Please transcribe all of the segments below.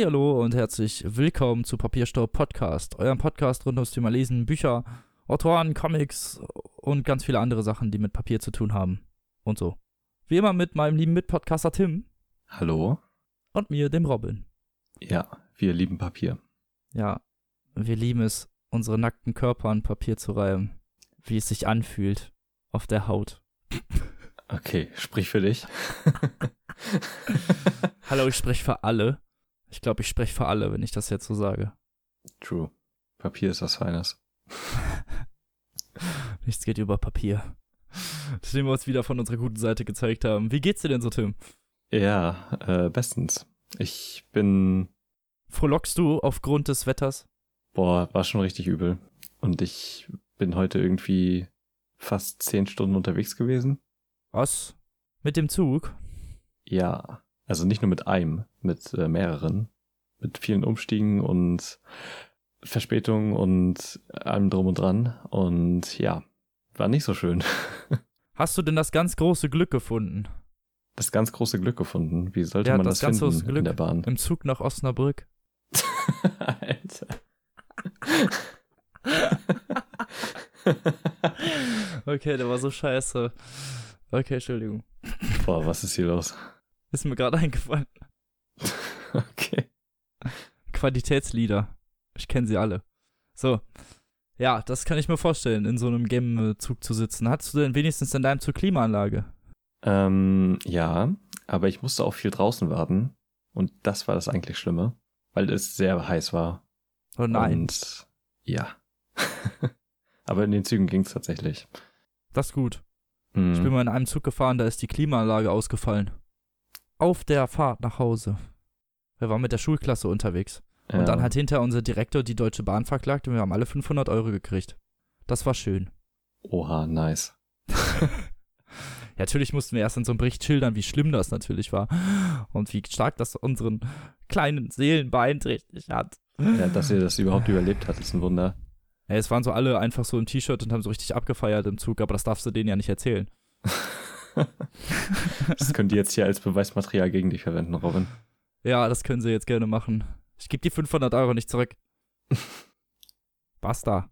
Hallihallo und herzlich willkommen zu Papierstaub Podcast, eurem Podcast rund ums Thema Lesen, Bücher, Autoren, Comics und ganz viele andere Sachen, die mit Papier zu tun haben und so. Wie immer mit meinem lieben Mitpodcaster Tim Hallo? und mir, dem Robin. Ja, wir lieben Papier. Ja, wir lieben es, unsere nackten Körper an Papier zu reiben, wie es sich anfühlt auf der Haut. Okay, sprich für dich. Hallo, ich spreche für alle. Ich glaube, ich spreche für alle, wenn ich das jetzt so sage. True. Papier ist was Feines. Nichts geht über Papier. Nachdem wir uns wieder von unserer guten Seite gezeigt haben. Wie geht's dir denn so, Tim? Ja, äh, bestens. Ich bin, Frohlockst du aufgrund des Wetters? boah, war schon richtig übel. Und ich bin heute irgendwie fast zehn Stunden unterwegs gewesen. Was? Mit dem Zug? Ja, also nicht nur mit einem, mit äh, mehreren. Mit vielen Umstiegen und Verspätungen und allem drum und dran. Und ja, war nicht so schön. Hast du denn das ganz große Glück gefunden? Das ganz große Glück gefunden. Wie sollte Ja, man das das, ganz finden große Glück. in der Bahn? Im Zug nach Osnabrück? Alter. Okay, der war so scheiße. Okay, Entschuldigung. Boah, was ist hier los? Ist mir gerade eingefallen. Okay. Qualitätslieder. Ich kenne sie alle. So. Ja, das kann ich mir vorstellen, in so einem Game-Zug zu sitzen. Hattest du denn wenigstens in deinem Zug Klimaanlage? Ähm, ja, aber ich musste auch viel draußen warten. Und das war das eigentlich Schlimme, weil es sehr heiß war. Oh nein. Und ja. aber in den Zügen ging's tatsächlich. Das ist gut. Hm. Ich bin mal in einem Zug gefahren, da ist die Klimaanlage ausgefallen. Auf der Fahrt nach Hause. Wir waren mit der Schulklasse unterwegs. Und ja. dann hat hinter unser Direktor die Deutsche Bahn verklagt und wir haben alle 500 Euro gekriegt. Das war schön. Oha, nice. Ja, natürlich mussten wir erst in so einem Bericht schildern, wie schlimm das natürlich war. Und wie stark das unseren kleinen Seelen beeinträchtigt hat. Ja, dass ihr das überhaupt überlebt habt, ist ein Wunder. Ey, es waren so alle einfach so im T-Shirt und haben so richtig abgefeiert im Zug, aber das darfst du denen ja nicht erzählen. Das könnt ihr jetzt hier als Beweismaterial gegen dich verwenden, Robin. Ja, das können sie jetzt gerne machen. Ich gebe die 500 Euro nicht zurück. Basta.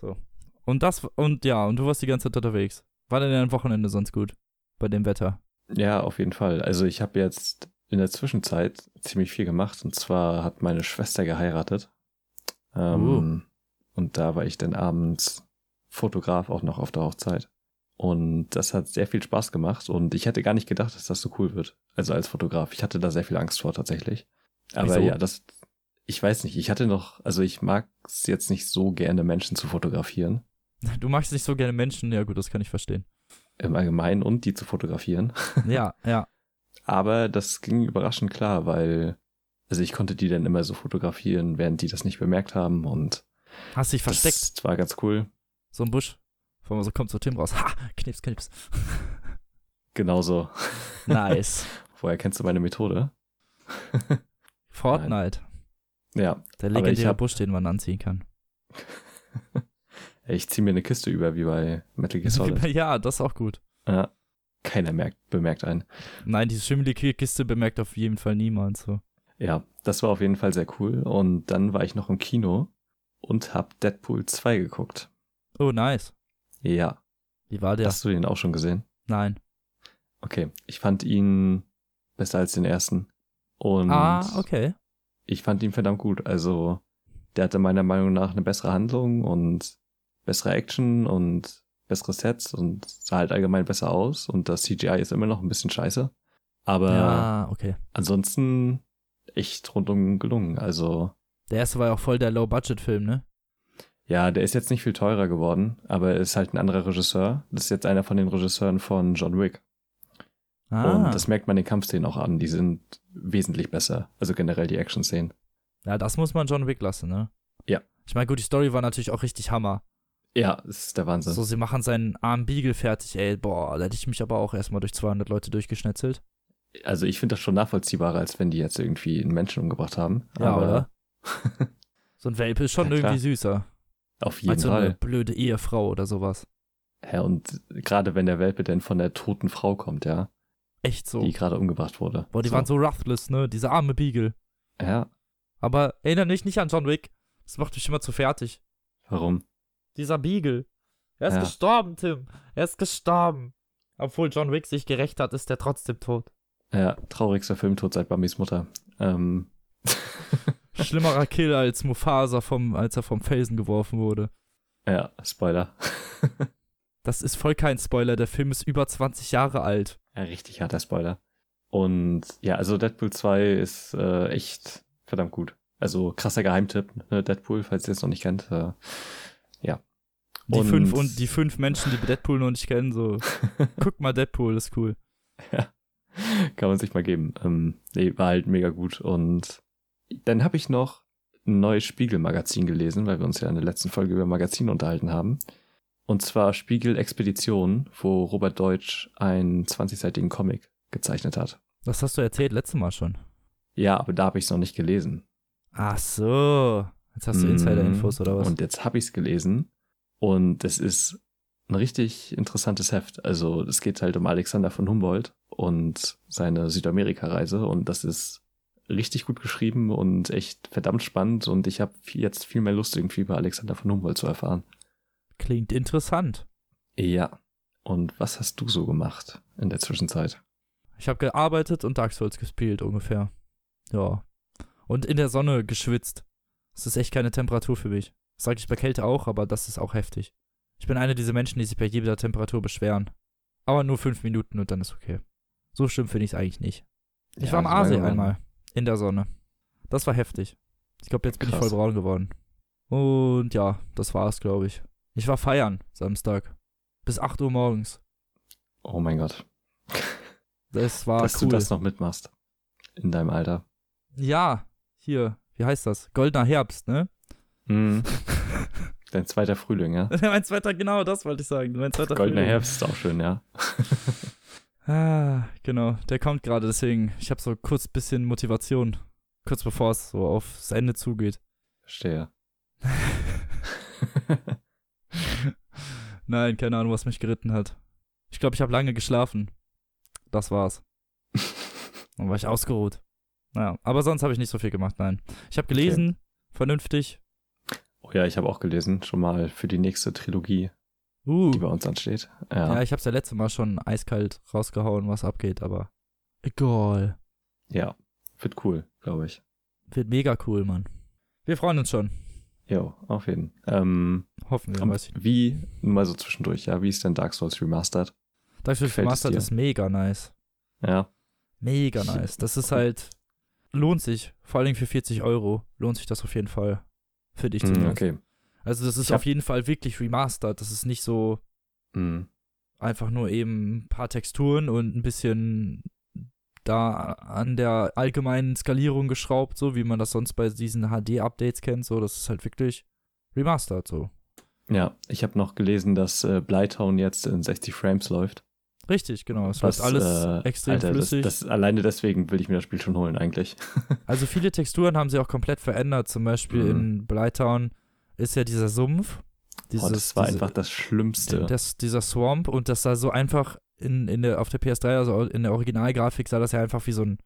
So. Und das, und ja, und du warst die ganze Zeit unterwegs. War denn dein Wochenende sonst gut? Bei dem Wetter? Ja, auf jeden Fall. Also ich habe jetzt in der Zwischenzeit ziemlich viel gemacht. Und zwar hat meine Schwester geheiratet. Ähm, Und da war ich dann abends Fotograf auch noch auf der Hochzeit. Und das hat sehr viel Spaß gemacht. Und ich hätte gar nicht gedacht, dass das so cool wird. Also als Fotograf. Ich hatte da sehr viel Angst vor tatsächlich. Aber Wieso? ja, das, ich weiß nicht. Ich hatte noch, also ich mag es jetzt nicht so gerne, Menschen zu fotografieren. Du magst nicht so gerne Menschen, ja gut, das kann ich verstehen. Im Allgemeinen und die zu fotografieren. Ja, ja. Aber das ging überraschend klar, weil, also ich konnte die dann immer so fotografieren, während die das nicht bemerkt haben und Hast dich versteckt, das war ganz cool. so ein Busch. Vor allem so kommt so Tim raus. Ha, knips, knips. Genauso. Nice. Woher kennst du meine Methode? Fortnite. Ja, Der legendäre hab- Busch, den man anziehen kann. ich zieh mir eine Kiste über, wie bei Metal Gear Solid. ja, das ist auch gut. ja. Keiner merkt, bemerkt einen. Nein, diese schimmelige Kiste bemerkt auf jeden Fall niemand so. Ja, das war auf jeden Fall sehr cool. Und dann war ich noch im Kino und hab Deadpool 2 geguckt. Oh, nice. Ja. Wie war der? Hast du den auch schon gesehen? Nein. Okay. Ich fand ihn besser als den ersten. Und Ah, okay. ich fand ihn verdammt gut. Also, der hatte meiner Meinung nach eine bessere Handlung und bessere Action und bessere Sets und sah halt allgemein besser aus. Und das CGI ist immer noch ein bisschen scheiße. Aber Ja, okay. ansonsten echt rundum gelungen. Also, Der erste war ja auch voll der Low-Budget-Film, ne? Ja, der ist jetzt nicht viel teurer geworden, aber er ist halt ein anderer Regisseur. Das ist jetzt einer von den Regisseuren von John Wick. Ah, Und das merkt man den Kampfszenen auch an. Die sind wesentlich besser. Also generell die Action-Szenen. ja, das muss man John Wick lassen, ne? Ja. Ich meine, gut, die Story war natürlich auch richtig Hammer. Ja, das ist der Wahnsinn. So, sie machen seinen armen Beagle fertig, ey, boah, da hätte ich mich aber auch erstmal durch 200 Leute durchgeschnetzelt. Also ich finde das schon nachvollziehbarer, als wenn die jetzt irgendwie einen Menschen umgebracht haben. Ja, Aber oder? So ein Welpe ist schon Ja, irgendwie süßer. Auf jeden Als so eine Fall. blöde Ehefrau oder sowas. Ja, und gerade wenn der Welpe denn von der toten Frau kommt, ja, Echt so. die gerade umgebracht wurde. Boah, die so. waren so ruthless, ne? Diese arme Beagle. Ja, Aber erinnere mich nicht an John Wick. Das macht mich immer zu fertig. Warum? Dieser Beagle. Er ist Ja. gestorben, Tim. Er ist gestorben. Obwohl John Wick sich gerecht hat, ist er trotzdem tot. Ja, traurigster Filmtod seit Bambis Mutter. Ähm, Schlimmerer Kill als Mufasa, vom, als er vom Felsen geworfen wurde. ja, Spoiler. Das ist voll kein Spoiler. Der Film ist über 20 Jahre alt. Ja, richtig harter Spoiler. Und ja, also Deadpool 2 ist äh, echt verdammt gut. Also krasser Geheimtipp, ne? Deadpool, falls ihr es noch nicht kennt. Äh, ja. Die Und- fünf und die fünf Menschen, die Deadpool noch nicht kennen, so guck mal Deadpool, ist cool. Kann man sich mal geben. Ähm, nee, war halt mega gut. Und dann habe ich noch ein neues Spiegel-Magazin gelesen, weil wir uns ja in der letzten Folge über Magazine unterhalten haben. Und zwar Spiegel Expedition, wo Robert Deutsch einen 20-seitigen Comic gezeichnet hat. Das hast du erzählt letztes Mal schon. Ja, aber da habe ich es noch nicht gelesen. Ach so. Jetzt hast du Mm, Insider-Infos oder was? Und jetzt habe ich es gelesen. Und es ist ein richtig interessantes Heft. Also es geht halt um Alexander von Humboldt und seine Südamerika-Reise. Und das ist richtig gut geschrieben und echt verdammt spannend. Und ich habe jetzt viel mehr Lust, irgendwie über Alexander von Humboldt zu erfahren. Klingt interessant. Ja. Und was hast du so gemacht in der Zwischenzeit? Ich habe gearbeitet und Dark Souls gespielt ungefähr. Ja. Und in der Sonne geschwitzt. Das ist echt keine Temperatur für mich. Das sage ich bei Kälte auch, aber das ist auch heftig. Ich bin einer dieser Menschen, die sich bei jeder Temperatur beschweren. Aber nur fünf Minuten und dann ist okay. So schlimm finde ich es eigentlich nicht. Ich Ja, war am man- einmal. In der Sonne. Das war heftig. Ich glaube, jetzt bin ich voll braun geworden. Und ja, das war's, glaube ich. Ich war feiern Samstag. Bis 8 Uhr morgens. Oh mein Gott. Das war Dass cool. du das noch mitmachst. In deinem Alter. Ja, hier, wie heißt das? Goldener Herbst, ne? Mhm. Dein zweiter Frühling, ja? mein zweiter, genau, das wollte ich sagen. Mein zweiter Goldener Frühling. Herbst ist auch schön, ja. Ah, genau, der kommt gerade, deswegen, ich habe so kurz bisschen Motivation, kurz bevor es so aufs Ende zugeht. Verstehe. Nein, keine Ahnung, was mich geritten hat. Ich glaube, ich habe lange geschlafen. Das war's. Dann war ich ausgeruht. Naja, aber sonst habe ich nicht so viel gemacht, nein. Ich habe gelesen, vernünftig. Oh ja, ich habe auch gelesen, schon mal für die nächste Trilogie, Uh, die bei uns ansteht. Ja, ja, ich habe es ja letzte Mal schon eiskalt rausgehauen, was abgeht, aber egal. ja. wird cool, glaube ich. Wird mega cool, Mann. Wir freuen uns schon. Jo, auf jeden. Ähm, Hoffen wir, weiß ich. wie, mal so zwischendurch, ja, wie ist denn Dark Souls Remastered? Dark Souls gefällt Remastered ist mega nice. Ja, Mega nice. Das ist halt, lohnt sich. Vor allem für 40 Euro lohnt sich das auf jeden Fall. Für dich mm, okay. Also das ist hab- auf jeden Fall wirklich remastered. Das ist nicht so Mm, einfach nur eben ein paar Texturen und ein bisschen da an der allgemeinen Skalierung geschraubt, so wie man das sonst bei diesen HD-Updates kennt. So, das ist halt wirklich remastered so. Ja, ich habe noch gelesen, dass äh, Blytown jetzt in 60 Frames läuft. Richtig, genau. Es läuft alles äh, extrem Alter, das, flüssig. das, alleine deswegen will ich mir das Spiel schon holen, eigentlich. Also viele Texturen haben sie auch komplett verändert. Zum Beispiel Mhm. in Blytown ist ja dieser Sumpf. Dieses, oh, das war diese, einfach das Schlimmste. das, dieser Swamp und das sah so einfach in, in der, auf der PS3, also in der Originalgrafik sah das ja einfach wie so ein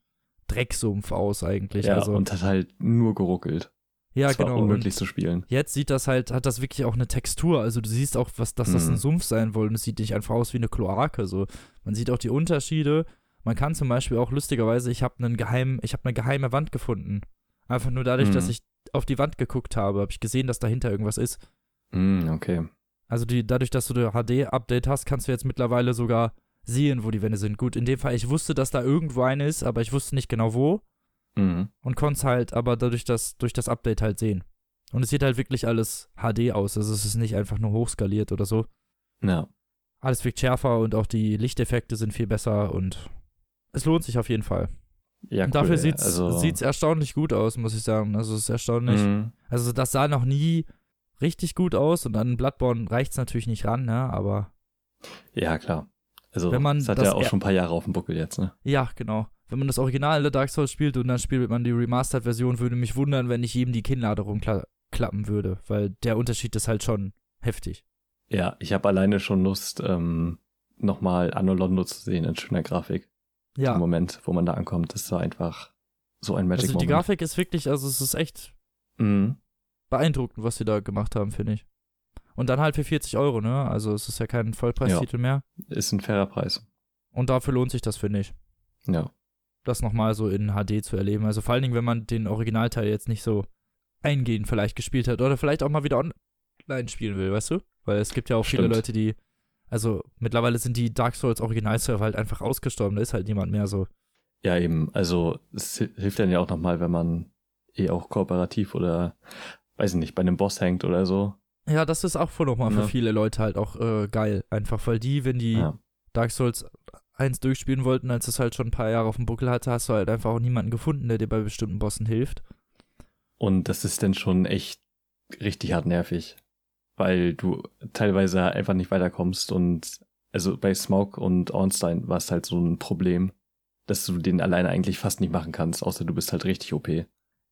Drecksumpf aus eigentlich. ja, also, und hat halt nur geruckelt. ja es genau. war Und unmöglich zu spielen. jetzt sieht das halt, hat das wirklich auch eine Textur. Also du siehst auch, was, dass das Mhm. ein Sumpf sein. Und es sieht nicht einfach aus wie eine Kloake. So. Man sieht auch die Unterschiede. Man kann zum Beispiel auch lustigerweise, ich habe einen geheimen, ich habe eine geheime Wand gefunden. Einfach nur dadurch, dass Mhm. ich auf die Wand geguckt habe, habe ich gesehen, dass dahinter irgendwas ist. Mm, okay. Also die, dadurch, dass du der HD-Update hast, kannst du jetzt mittlerweile sogar sehen, wo die Wände sind. Gut, in dem Fall, ich wusste, dass da irgendwo eine ist, aber ich wusste nicht genau wo Mhm. und konnte es halt aber dadurch das, durch das Update halt sehen. Und es sieht halt wirklich alles HD aus. Also es ist nicht einfach nur hochskaliert oder so. Ja. Alles wirkt schärfer und auch die Lichteffekte sind viel besser und es lohnt sich auf jeden Fall. Ja, cool, dafür ey. sieht's, also, sieht's erstaunlich gut aus, muss ich sagen. Also es ist erstaunlich. Mhm. Also das sah noch nie richtig gut aus und an Bloodborne reicht's natürlich nicht ran, ne? Aber Ja, klar. Also, Wenn man das hat das ja auch schon ein paar Jahre auf dem Buckel jetzt, ne? Ja, genau. Wenn man das originale Dark Souls spielt und dann spielt man die Remastered-Version, würde mich wundern, wenn ich jedem die Kinnlade rumklappen würde, weil der Unterschied ist halt schon heftig. Ja, ich habe alleine schon Lust, ähm, nochmal Anno Londo zu sehen in schöner Grafik. Im Ja, Moment, wo man da ankommt, das war einfach so ein Magic Also die Moment. Grafik ist wirklich, also es ist echt Mhm. beeindruckend, was sie da gemacht haben, finde ich. Und dann halt für 40 Euro, ne? Also es ist ja kein Vollpreistitel mehr. Ist ein fairer Preis. Und dafür lohnt sich das, finde ich. Ja. Das nochmal so in HD zu erleben. Also vor allen Dingen, wenn man den Originalteil jetzt nicht so eingehend vielleicht gespielt hat oder vielleicht auch mal wieder online spielen will, weißt du? Weil es gibt ja auch viele Stimmt. Leute, die, also mittlerweile sind die Dark Souls Originalserver halt einfach ausgestorben. Da ist halt niemand mehr so. Ja, eben. Also es hi- hilft dann ja auch nochmal, wenn man eh auch kooperativ oder, weiß ich nicht, bei einem Boss hängt oder so. Ja, das ist auch voll nochmal für Ja. viele Leute halt auch äh, geil. Einfach, weil die, wenn die Ja. Dark Souls 1 durchspielen wollten, als es halt schon ein paar Jahre auf dem Buckel hatte, hast du halt einfach auch niemanden gefunden, der dir bei bestimmten Bossen hilft. Und das ist dann schon echt richtig hart nervig, weil du teilweise einfach nicht weiterkommst und also bei Smaug und Ornstein war es halt so ein Problem, dass du den alleine eigentlich fast nicht machen kannst, außer du bist halt richtig OP.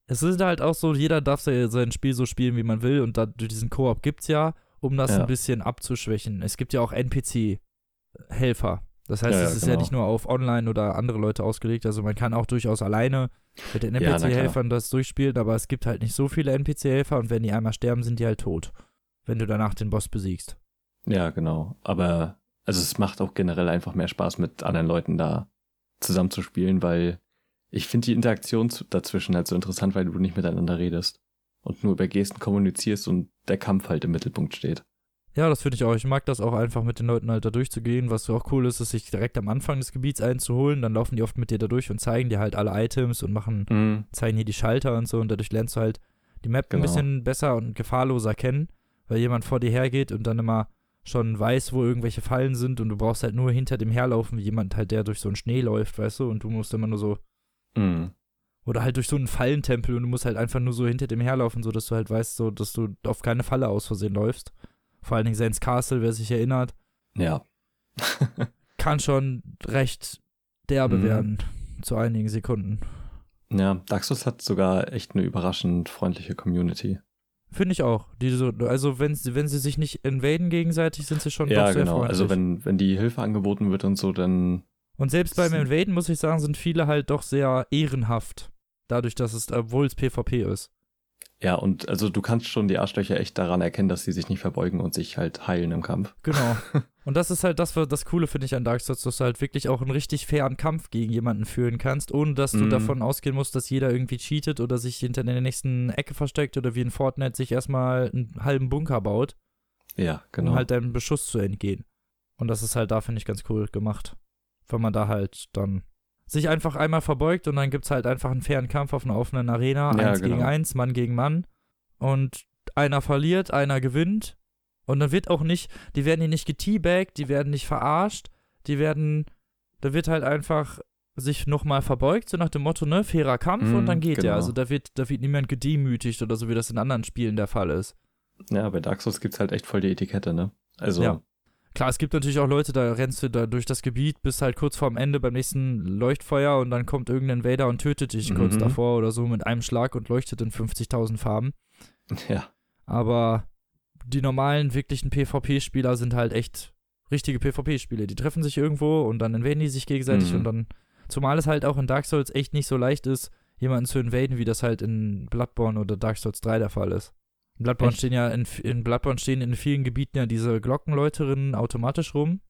Es ist halt auch so, jeder darf se- sein Spiel so spielen, wie man will und da, diesen Koop gibt's ja, um das Ja. ein bisschen abzuschwächen. Es gibt ja auch NPC-Helfer. Das heißt, Ja, ja, es ist ja genau. nicht nur auf Online oder andere Leute ausgelegt, also man kann auch durchaus alleine mit den Ja. NPC-Helfern das durchspielen, aber es gibt halt nicht so viele NPC-Helfer und wenn die einmal sterben, sind die halt tot, wenn du danach den Boss besiegst. Ja, genau. Aber also es macht auch generell einfach mehr Spaß, mit anderen Leuten da zusammenzuspielen, weil ich finde die Interaktion dazwischen halt so interessant, weil du nicht miteinander redest und nur über Gesten kommunizierst und der Kampf halt im Mittelpunkt steht. Ja, das finde ich auch. Ich mag das auch einfach mit den Leuten halt da durchzugehen. Was auch cool ist, ist, sich direkt am Anfang des Gebiets einzuholen. Dann laufen die oft mit dir da durch und zeigen dir halt alle Items und machen, Mhm. zeigen dir die Schalter und so. Und dadurch lernst du halt die Map ein Genau. bisschen besser und gefahrloser kennen, weil jemand vor dir hergeht und dann immer schon weiß, wo irgendwelche Fallen sind und du brauchst halt nur hinter dem herlaufen, wie jemand halt, der durch so einen Schnee läuft, weißt du, und du musst immer nur so, Mhm. oder halt durch so einen Fallentempel und du musst halt einfach nur so hinter dem herlaufen, so dass du halt weißt, so, dass du auf keine Falle aus Versehen läufst. Vor allen Dingen Saints Castle, wer sich erinnert, Ja. kann schon recht derbe Mhm. werden zu einigen Sekunden. Ja, Daxus hat sogar echt eine überraschend freundliche Community. Finde ich auch. Die so, also wenn sie, wenn sie sich nicht invaden gegenseitig, sind sie schon ja, doch sehr genau. freundlich. Also wenn, wenn die Hilfe angeboten wird und so, dann Und selbst beim Invaden, muss ich sagen, sind viele halt doch sehr ehrenhaft. Dadurch, dass es, obwohl es PvP ist. ja, und also du kannst schon die Arschlöcher echt daran erkennen, dass sie sich nicht verbeugen und sich halt heilen im Kampf. Genau. Und das ist halt das, was- das Coole, finde ich, an Dark Souls, dass du halt wirklich auch einen richtig fairen Kampf gegen jemanden führen kannst, ohne dass du Mhm. davon ausgehen musst, dass jeder irgendwie cheatet oder sich hinter der nächsten Ecke versteckt oder wie in Fortnite sich erstmal einen halben Bunker baut, Ja, genau. um halt deinem Beschuss zu entgehen. Und das ist halt da, finde ich, ganz cool gemacht. Wenn man da halt dann sich einfach einmal verbeugt und dann gibt es halt einfach einen fairen Kampf auf einer offenen Arena, Ja, eins gegen genau. eins, Mann gegen Mann. Und einer verliert, einer gewinnt. Und dann wird auch nicht, die werden hier nicht geteabagt, die werden nicht verarscht, die werden, da wird halt einfach sich nochmal verbeugt, so nach dem Motto, ne, fairer Kampf Mhm, und dann geht der. genau. Also da wird, da wird niemand gedemütigt oder so, wie das in anderen Spielen der Fall ist. ja, bei Dark Souls gibt's halt echt voll die Etikette, ne? Also, Ja. Klar, es gibt natürlich auch Leute, da rennst du da durch das Gebiet, bis halt kurz vorm Ende beim nächsten Leuchtfeuer und dann kommt irgendein Invader und tötet dich kurz Mhm. davor oder so mit einem Schlag und leuchtet in 50.000 Farben. ja. Aber die normalen, wirklichen PvP-Spieler sind halt echt richtige PvP-Spiele. Die treffen sich irgendwo und dann invaden die sich gegenseitig Mhm. und dann, zumal es halt auch in Dark Souls echt nicht so leicht ist, jemanden zu invaden, wie das halt in Bloodborne oder Dark Souls 3 der Fall ist. In Bloodborne Echt? stehen ja in, in Bloodborne stehen in vielen Gebieten ja diese Glockenläuterinnen automatisch rum.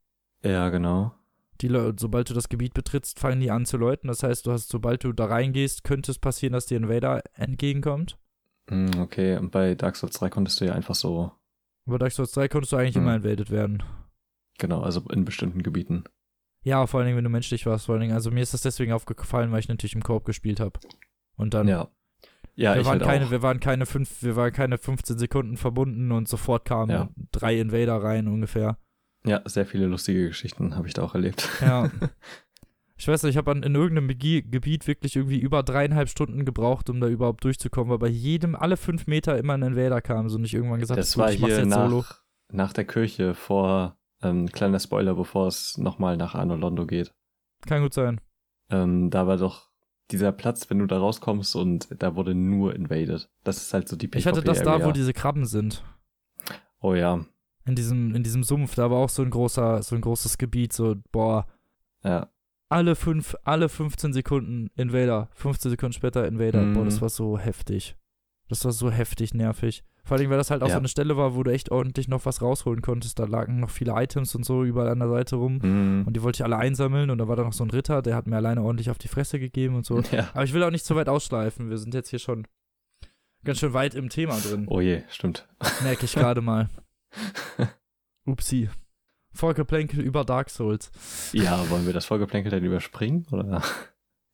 Ja, genau. Die, sobald du das Gebiet betrittst, fangen die an zu läuten. Das heißt, du hast, sobald du da reingehst, könnte es passieren, dass dir ein Invader entgegenkommt. Hm, okay, und bei Dark Souls 3 konntest du ja einfach so, Aber Dark Souls 3 konntest du eigentlich Hm. immer invaded werden. genau, also in bestimmten Gebieten. Ja, vor allen Dingen, wenn du menschlich warst, vor allen Dingen. Also mir ist das deswegen aufgefallen, weil ich natürlich im Koop gespielt habe. Und dann, ja. Ja, wir, ich waren halt keine, auch. wir waren keine fünf, wir waren keine 15 Sekunden verbunden und sofort kamen Ja. drei Invader rein ungefähr. Ja, sehr viele lustige Geschichten habe ich da auch erlebt. Ja. Ich weiß nicht, ich habe in irgendeinem Gebiet wirklich irgendwie über dreieinhalb Stunden gebraucht, um da überhaupt durchzukommen, weil bei jedem alle fünf Meter immer ein Invader kam. So nicht irgendwann gesagt, Das gut, war ich mach's jetzt solo. nach, nach der Kirche vor, ähm, kleiner Spoiler, bevor es nochmal nach Arno Londo geht. Kann gut sein. Ähm, da war doch dieser Platz, wenn du da rauskommst und da wurde nur invaded. Das ist halt so die Ich hatte das da, PvP-Area. wo diese Krabben sind. Oh ja, In diesem, in diesem Sumpf, da war auch so ein großer, so ein großes Gebiet, so, boah. ja. Alle fünf, alle 15 Sekunden Invader, 15 Sekunden später Invader. Mhm. Boah, das war so heftig. Das war so heftig nervig. Vor allem, weil das halt auch Ja. so eine Stelle war, wo du echt ordentlich noch was rausholen konntest. Da lagen noch viele Items und so überall an der Seite rum. Mhm. Und die wollte ich alle einsammeln und da war da noch so ein Ritter, der hat mir alleine ordentlich auf die Fresse gegeben und so. Ja. Aber ich will auch nicht zu weit ausschleifen. Wir sind jetzt hier schon ganz schön weit im Thema drin. Oh je, stimmt. Merke ich gerade mal. Upsi. Vorgeplänkel über Dark Souls. Ja, wollen wir das Vorgeplänkel dann überspringen? Oder?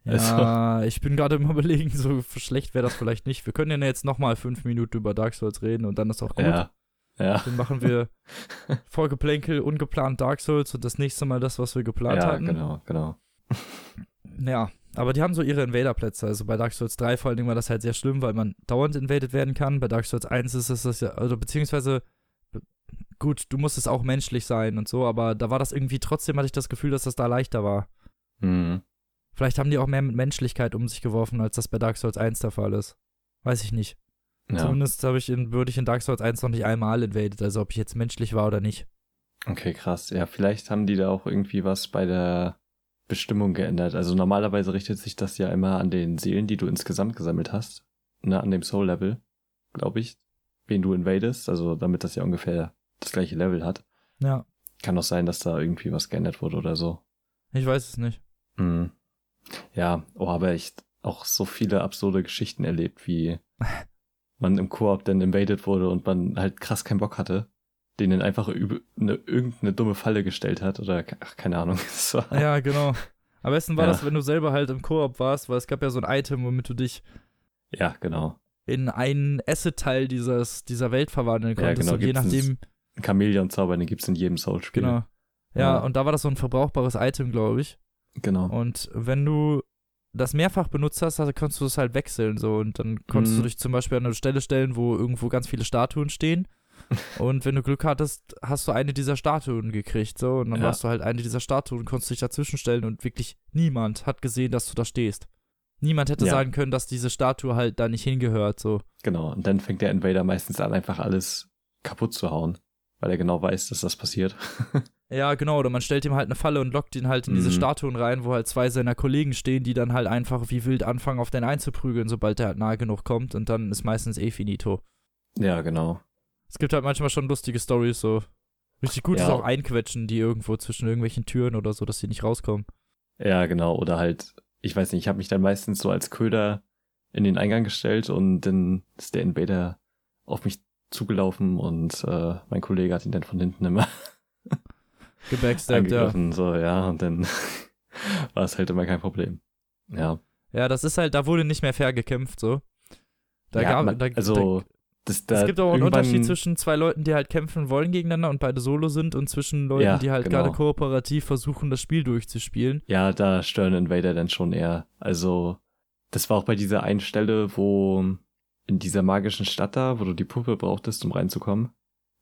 Ja, ich bin gerade im Überlegen, so schlecht wäre das vielleicht nicht. Wir können ja jetzt nochmal fünf Minuten über Dark Souls reden und dann ist auch gut. Ja. Ja. Dann machen wir Vorgeplänkel, ungeplant Dark Souls und das nächste Mal das, was wir geplant Ja, hatten. genau, genau. Ja, aber die haben so ihre Invader-Plätze. Also bei Dark Souls 3 vor allen Dingen war das halt sehr schlimm, weil man dauernd invaded werden kann. Bei Dark Souls 1 ist es das ja, also beziehungsweise, be- gut, du musstest auch menschlich sein und so, aber da war das irgendwie, trotzdem hatte ich das Gefühl, dass das da leichter war. Mhm. Vielleicht haben die auch mehr mit Menschlichkeit um sich geworfen, als das bei Dark Souls 1 der Fall ist. Weiß ich nicht. Ja. Zumindest habe ich in, würde ich in Dark Souls 1 noch nicht einmal invaded, also ob ich jetzt menschlich war oder nicht. Okay, krass. Ja, vielleicht haben die da auch irgendwie was bei der Bestimmung geändert. Also normalerweise richtet sich das ja immer an den Seelen, die du insgesamt gesammelt hast. Ne, an dem Soul-Level, glaube ich, wen du invadest. Also damit das ja ungefähr das gleiche Level hat. Ja, Kann auch sein, dass da irgendwie was geändert wurde oder so. ich weiß es nicht. Mhm. Ja, oh, aber echt auch so viele absurde Geschichten erlebt, wie man im Koop dann invaded wurde und man halt krass keinen Bock hatte, denen einfach eine, irgendeine dumme Falle gestellt hat oder ach, keine Ahnung. Ja, genau. Am besten war Ja. das, wenn du selber halt im Koop warst, weil es gab ja so ein Item, womit du dich ja, genau. in einen Asset-Teil dieses, dieser Welt verwandeln Ja, konntest. genau, und je nachdem, Ein Chamäleon-Zauber, den gibt's in jedem Soul-Spiel. genau. Ja, Ja. und da war das so ein verbrauchbares Item, glaube ich. Genau. Und wenn du das mehrfach benutzt hast, also konntest du es halt wechseln so und dann konntest Mhm. du dich zum Beispiel an eine Stelle stellen, wo irgendwo ganz viele Statuen stehen. und wenn du Glück hattest, hast du eine dieser Statuen gekriegt, so und dann Ja. warst du halt eine dieser Statuen, konntest dich dazwischen stellen und wirklich niemand hat gesehen, dass du da stehst. Niemand hätte Ja. sagen können, dass diese Statue halt da nicht hingehört, so. Genau. Und dann fängt der Invader meistens an, einfach alles kaputt zu hauen, weil er genau weiß, dass das passiert. Ja, genau, oder man stellt ihm halt eine Falle und lockt ihn halt in diese Mhm. Statuen rein, wo halt zwei seiner Kollegen stehen, die dann halt einfach wie wild anfangen, auf den einzuprügeln, sobald der halt nahe genug kommt und dann ist meistens eh finito. ja, genau. Es gibt halt manchmal schon lustige Stories, so. Richtig gut Ja. ist auch einquetschen, die irgendwo zwischen irgendwelchen Türen oder so, dass die nicht rauskommen. Ja, genau. Oder halt, ich weiß nicht, ich habe mich dann meistens so als Köder in den Eingang gestellt und dann ist der Invader auf mich zugelaufen und äh, mein Kollege hat ihn dann von hinten immer Gebackstabbt, ja. So, ja, und dann war es halt immer kein Problem. Ja. Ja, das ist halt, da wurde nicht mehr fair gekämpft, so. Da ja, gab, man, da, also, das, da, da es gibt auch einen Unterschied zwischen zwei Leuten, die halt kämpfen wollen gegeneinander und beide solo sind und zwischen Leuten, Ja, die halt genau. gerade kooperativ versuchen, das Spiel durchzuspielen. Ja, da stören Invader dann schon eher. Also, das war auch bei dieser einen Stelle, wo in dieser magischen Stadt da, wo du die Puppe brauchtest, um reinzukommen,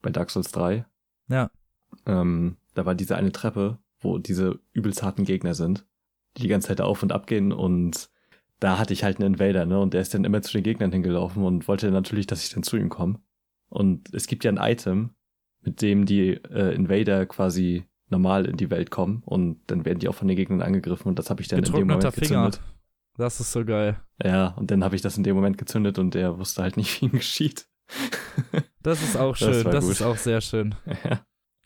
bei Dark Souls 3. Ja. Ähm, da war diese eine Treppe, wo diese übelst harten Gegner sind, die die ganze Zeit auf und ab gehen und da hatte ich halt einen Invader, ne, und der ist dann immer zu den Gegnern hingelaufen und wollte natürlich, dass ich dann zu ihm komme. Und es gibt ja ein Item, mit dem die äh, Invader quasi normal in die Welt kommen und dann werden die auch von den Gegnern angegriffen und das habe ich dann in dem Moment Finger. gezündet. Das ist so geil. Ja, und dann habe ich das in dem Moment gezündet und der wusste halt nicht, wie ihm geschieht. Das ist auch Das schön. Das, gut. ist auch sehr schön. ja.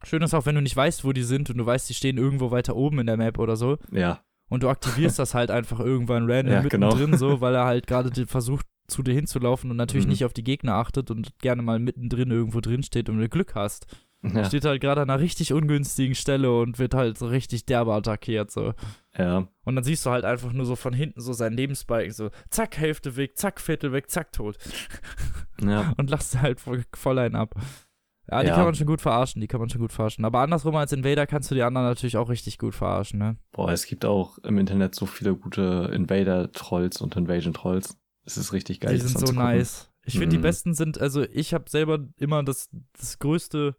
Schön ist auch, wenn du nicht weißt, wo die sind und du weißt, die stehen irgendwo weiter oben in der Map oder so. ja, Und du aktivierst das halt einfach irgendwann random Ja, genau. mittendrin so, weil er halt gerade versucht, zu dir hinzulaufen und natürlich Mhm. nicht auf die Gegner achtet und gerne mal mittendrin irgendwo drin steht und du Glück hast. Ja, Steht halt gerade an einer richtig ungünstigen Stelle und wird halt so richtig derbe attackiert so. ja, Und dann siehst du halt einfach nur so von hinten so seinen Lebensbalken so, zack, Hälfte weg, zack, Viertel weg, zack, tot. ja, und lass halt voll, voll einen ab. Ja, die Ja. kann man schon gut verarschen, die kann man schon gut verarschen. Aber andersrum als Invader kannst du die anderen natürlich auch richtig gut verarschen, ne? Boah, es gibt auch im Internet so viele gute Invader-Trolls und Invasion-Trolls. Es ist richtig geil. die sind so nice. Ich finde, die Mhm. besten sind, also ich habe selber immer das, das größte,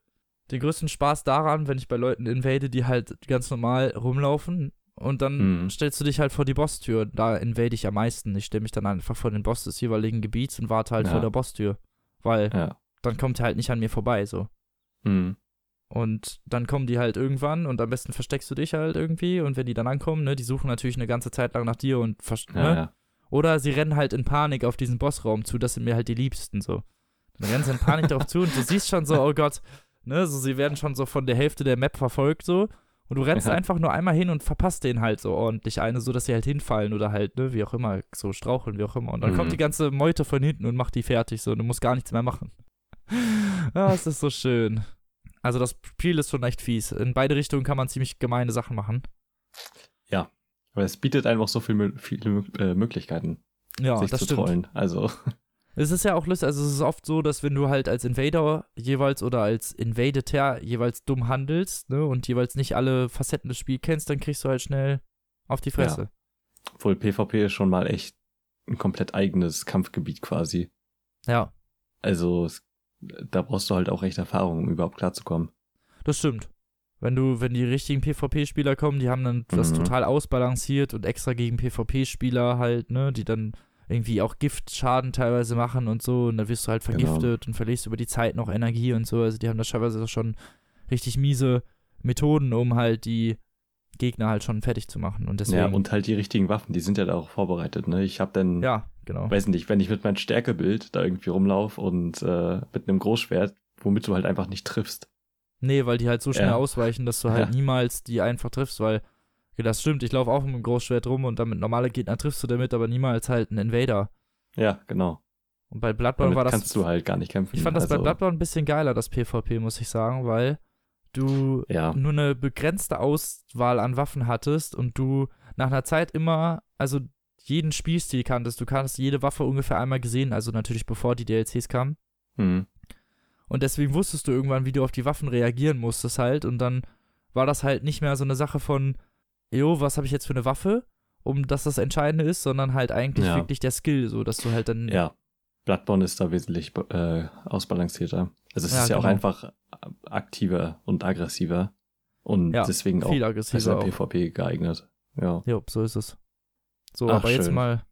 den größten Spaß daran, wenn ich bei Leuten invade, die halt ganz normal rumlaufen und dann Mhm. stellst du dich halt vor die Bosstür. Da invade ich am meisten. Ich stelle mich dann einfach vor den Boss des jeweiligen Gebiets und warte halt Ja. vor der Bosstür. Weil Ja. dann kommt er halt nicht an mir vorbei, so. Mhm. Und dann kommen die halt irgendwann und am besten versteckst du dich halt irgendwie und wenn die dann ankommen, ne, die suchen natürlich eine ganze Zeit lang nach dir und ja, ne? ja. Oder sie rennen halt in Panik auf diesen Bossraum zu, das sind mir halt die Liebsten so. Dann rennen sie in Panik darauf zu und du siehst schon so, oh Gott, ne, so sie werden schon so von der Hälfte der Map verfolgt so und du rennst Ja. einfach nur einmal hin und verpasst den halt so ordentlich eine, so dass sie halt hinfallen oder halt, ne, wie auch immer, so straucheln, wie auch immer. Und dann Mhm. kommt die ganze Meute von hinten und macht die fertig so und du musst gar nichts mehr machen. ah, es ist so schön. Also das Spiel ist schon echt fies. In beide Richtungen kann man ziemlich gemeine Sachen machen. Aber es bietet einfach so viel, viele äh, Möglichkeiten, Ja, sich das zu stimmt. trollen. Also, Es ist ja auch lustig, also es ist oft so, dass wenn du halt als Invader jeweils oder als Invadeter jeweils dumm handelst, ne, und jeweils nicht alle Facetten des Spiels kennst, dann kriegst du halt schnell auf die Fresse. obwohl PvP ist schon mal echt ein komplett eigenes Kampfgebiet quasi. Ja, Also, da brauchst du halt auch echt Erfahrung, um überhaupt klarzukommen. das stimmt. Wenn du, wenn die richtigen PvP-Spieler kommen, die haben dann das Mhm. total ausbalanciert und extra gegen PvP-Spieler halt, ne, die dann irgendwie auch Giftschaden teilweise machen und so, und dann wirst du halt Genau. vergiftet und verlierst über die Zeit noch Energie und so. Also die haben da teilweise schon richtig miese Methoden, um halt die Gegner halt schon fertig zu machen. Und deswegen. Ja, und halt die richtigen Waffen, die sind ja da auch vorbereitet, ne? Ich habe dann, ja, genau. weiß nicht, wenn ich mit meinem Stärkebild da irgendwie rumlaufe und äh, mit einem Großschwert, womit du halt einfach nicht triffst. Nee, weil die halt so schnell Ja. ausweichen, dass du halt Ja. niemals die einfach triffst, weil ja, das stimmt, ich laufe auch mit dem Großschwert rum und damit normale Gegner triffst du damit, aber niemals halt einen Invader. Ja, genau. Und bei Bloodborne Damit war das. kannst du halt gar nicht kämpfen. ich fand das bei also, Bloodborne ein bisschen geiler, das PvP, muss ich sagen, weil du Ja, nur eine begrenzte Auswahl an Waffen hattest und du nach einer Zeit immer, also jeden Spielstil kanntest. Du kanntest jede Waffe ungefähr einmal gesehen, also natürlich bevor die DLCs kamen. hm. Und deswegen wusstest du irgendwann, wie du auf die Waffen reagieren musstest halt. Und dann war das halt nicht mehr so eine Sache von, jo, was habe ich jetzt für eine Waffe, um dass das Entscheidende ist, sondern halt eigentlich Ja. wirklich der Skill, so dass du halt dann. ja. Bloodborne ist da wesentlich äh, ausbalancierter. Also es Ja, ist ja auch genau. einfach aktiver und aggressiver und Ja, deswegen auch viel besser auch. PvP geeignet. Ja. Jo, so ist es. So, Ach, aber jetzt schön. mal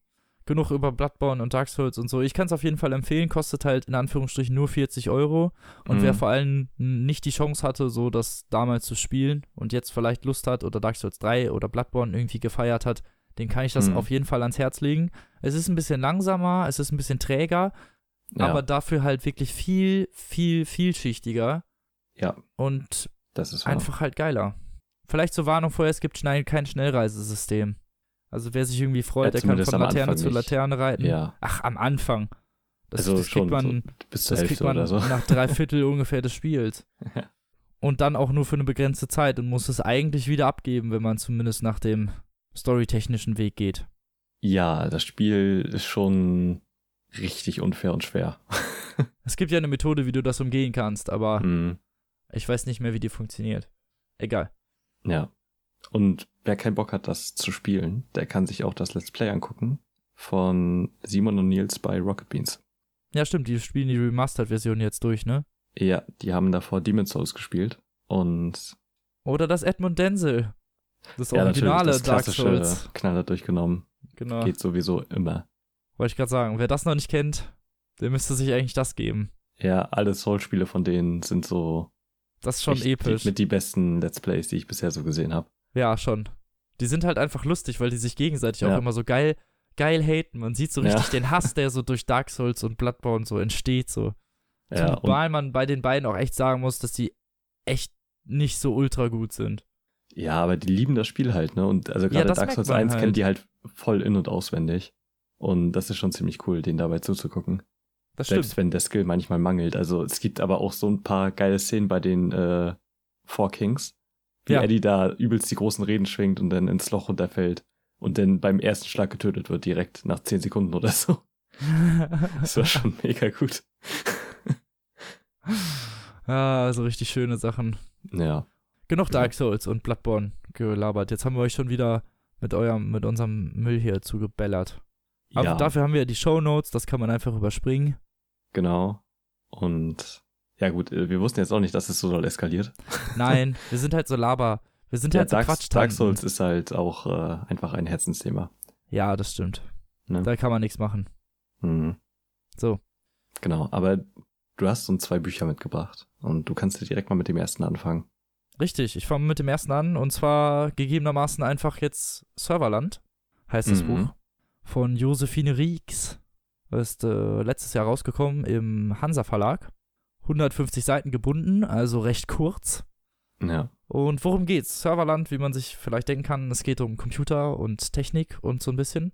genug über Bloodborne und Dark Souls und so. Ich kann es auf jeden Fall empfehlen, kostet halt in Anführungsstrichen nur 40 Euro. Und Mhm. wer vor allem nicht die Chance hatte, so das damals zu spielen und jetzt vielleicht Lust hat oder Dark Souls 3 oder Bloodborne irgendwie gefeiert hat, den kann ich das Mhm. auf jeden Fall ans Herz legen. Es ist ein bisschen langsamer, es ist ein bisschen träger, ja, aber dafür halt wirklich viel, viel, vielschichtiger ja, und das ist wahr. einfach halt geiler. Vielleicht zur Warnung vorher, es gibt schnell, kein Schnellreisesystem. Also wer sich irgendwie freut, Ja, der kann von Laterne zu. Laterne reiten. Ja, Ach, am Anfang. Das, also das schon kriegt man, so bis zur das kriegt Hälfte man oder so. nach drei Viertel ungefähr des Spiels. Ja. Und dann auch nur für eine begrenzte Zeit und muss es eigentlich wieder abgeben, wenn man zumindest nach dem storytechnischen Weg geht. Ja, das Spiel ist schon richtig unfair und schwer. Es gibt ja eine Methode, wie du das umgehen kannst, aber Mhm. ich weiß nicht mehr, wie die funktioniert. Egal. Ja. Und wer keinen Bock hat, das zu spielen, der kann sich auch das Let's Play angucken von Simon und Nils bei Rocket Beans. Ja, stimmt, die spielen die Remastered-Version jetzt durch, ne? Ja, die haben davor Demon's Souls gespielt und Oder das Edmund Denzel. Das ja, originale das Dark klassische Souls. Knaller durchgenommen. Genau. Geht sowieso immer. Wollte ich gerade sagen. Wer das noch nicht kennt, der müsste sich eigentlich das geben. Ja, alle Soul-Spiele von denen sind so Das ist schon episch. Mit die besten Let's Plays, die ich bisher so gesehen habe. Ja, schon. Die sind halt einfach lustig, weil die sich gegenseitig auch Ja. immer so geil, geil haten. Man sieht so richtig Ja. den Hass, der so durch Dark Souls und Bloodborne so entsteht, so. Ja, Zumal man bei den beiden auch echt sagen muss, dass die echt nicht so ultra gut sind. ja, aber die lieben das Spiel halt, ne? Und also Ja, gerade das Dark Souls man 1 halt. kennen die halt voll in- und auswendig. Und das ist schon ziemlich cool, denen dabei zuzugucken. Das Selbst stimmt. wenn der Skill manchmal mangelt. Also es gibt aber auch so ein paar geile Szenen bei den äh, Four Kings, wie Ja. Eddie da übelst die großen Reden schwingt und dann ins Loch runterfällt und dann beim ersten Schlag getötet wird, direkt nach 10 Sekunden oder so. Das war schon mega gut. ah, so richtig schöne Sachen. Ja. Genug Dark Souls und Bloodborne gelabert. Jetzt haben wir euch schon wieder mit eurem, mit unserem Müll hier zugebellert. Aber ja, dafür haben wir ja die Show Notes, das kann man einfach überspringen. genau. Und ja gut, äh, wir wussten jetzt auch nicht, dass es so doll eskaliert. Nein, wir sind halt so Laber. Wir sind Ja, halt so Dark, Quatsch. Dark Souls ist halt auch äh, einfach ein Herzensthema. Ja, das stimmt. Ne? Da kann man nichts machen. Mhm. So. Genau, aber du hast uns zwei Bücher mitgebracht und du kannst direkt mal mit dem ersten anfangen. Richtig, ich fange mit dem ersten an und zwar gegebenermaßen einfach jetzt Serverland, heißt das Mhm. Buch, von Josephine Rieks. Ist äh, letztes Jahr rausgekommen im Hansa Verlag. 150 Seiten gebunden, also recht kurz. Ja. Und worum geht's? Serverland, wie man sich vielleicht denken kann, es geht um Computer und Technik und so ein bisschen.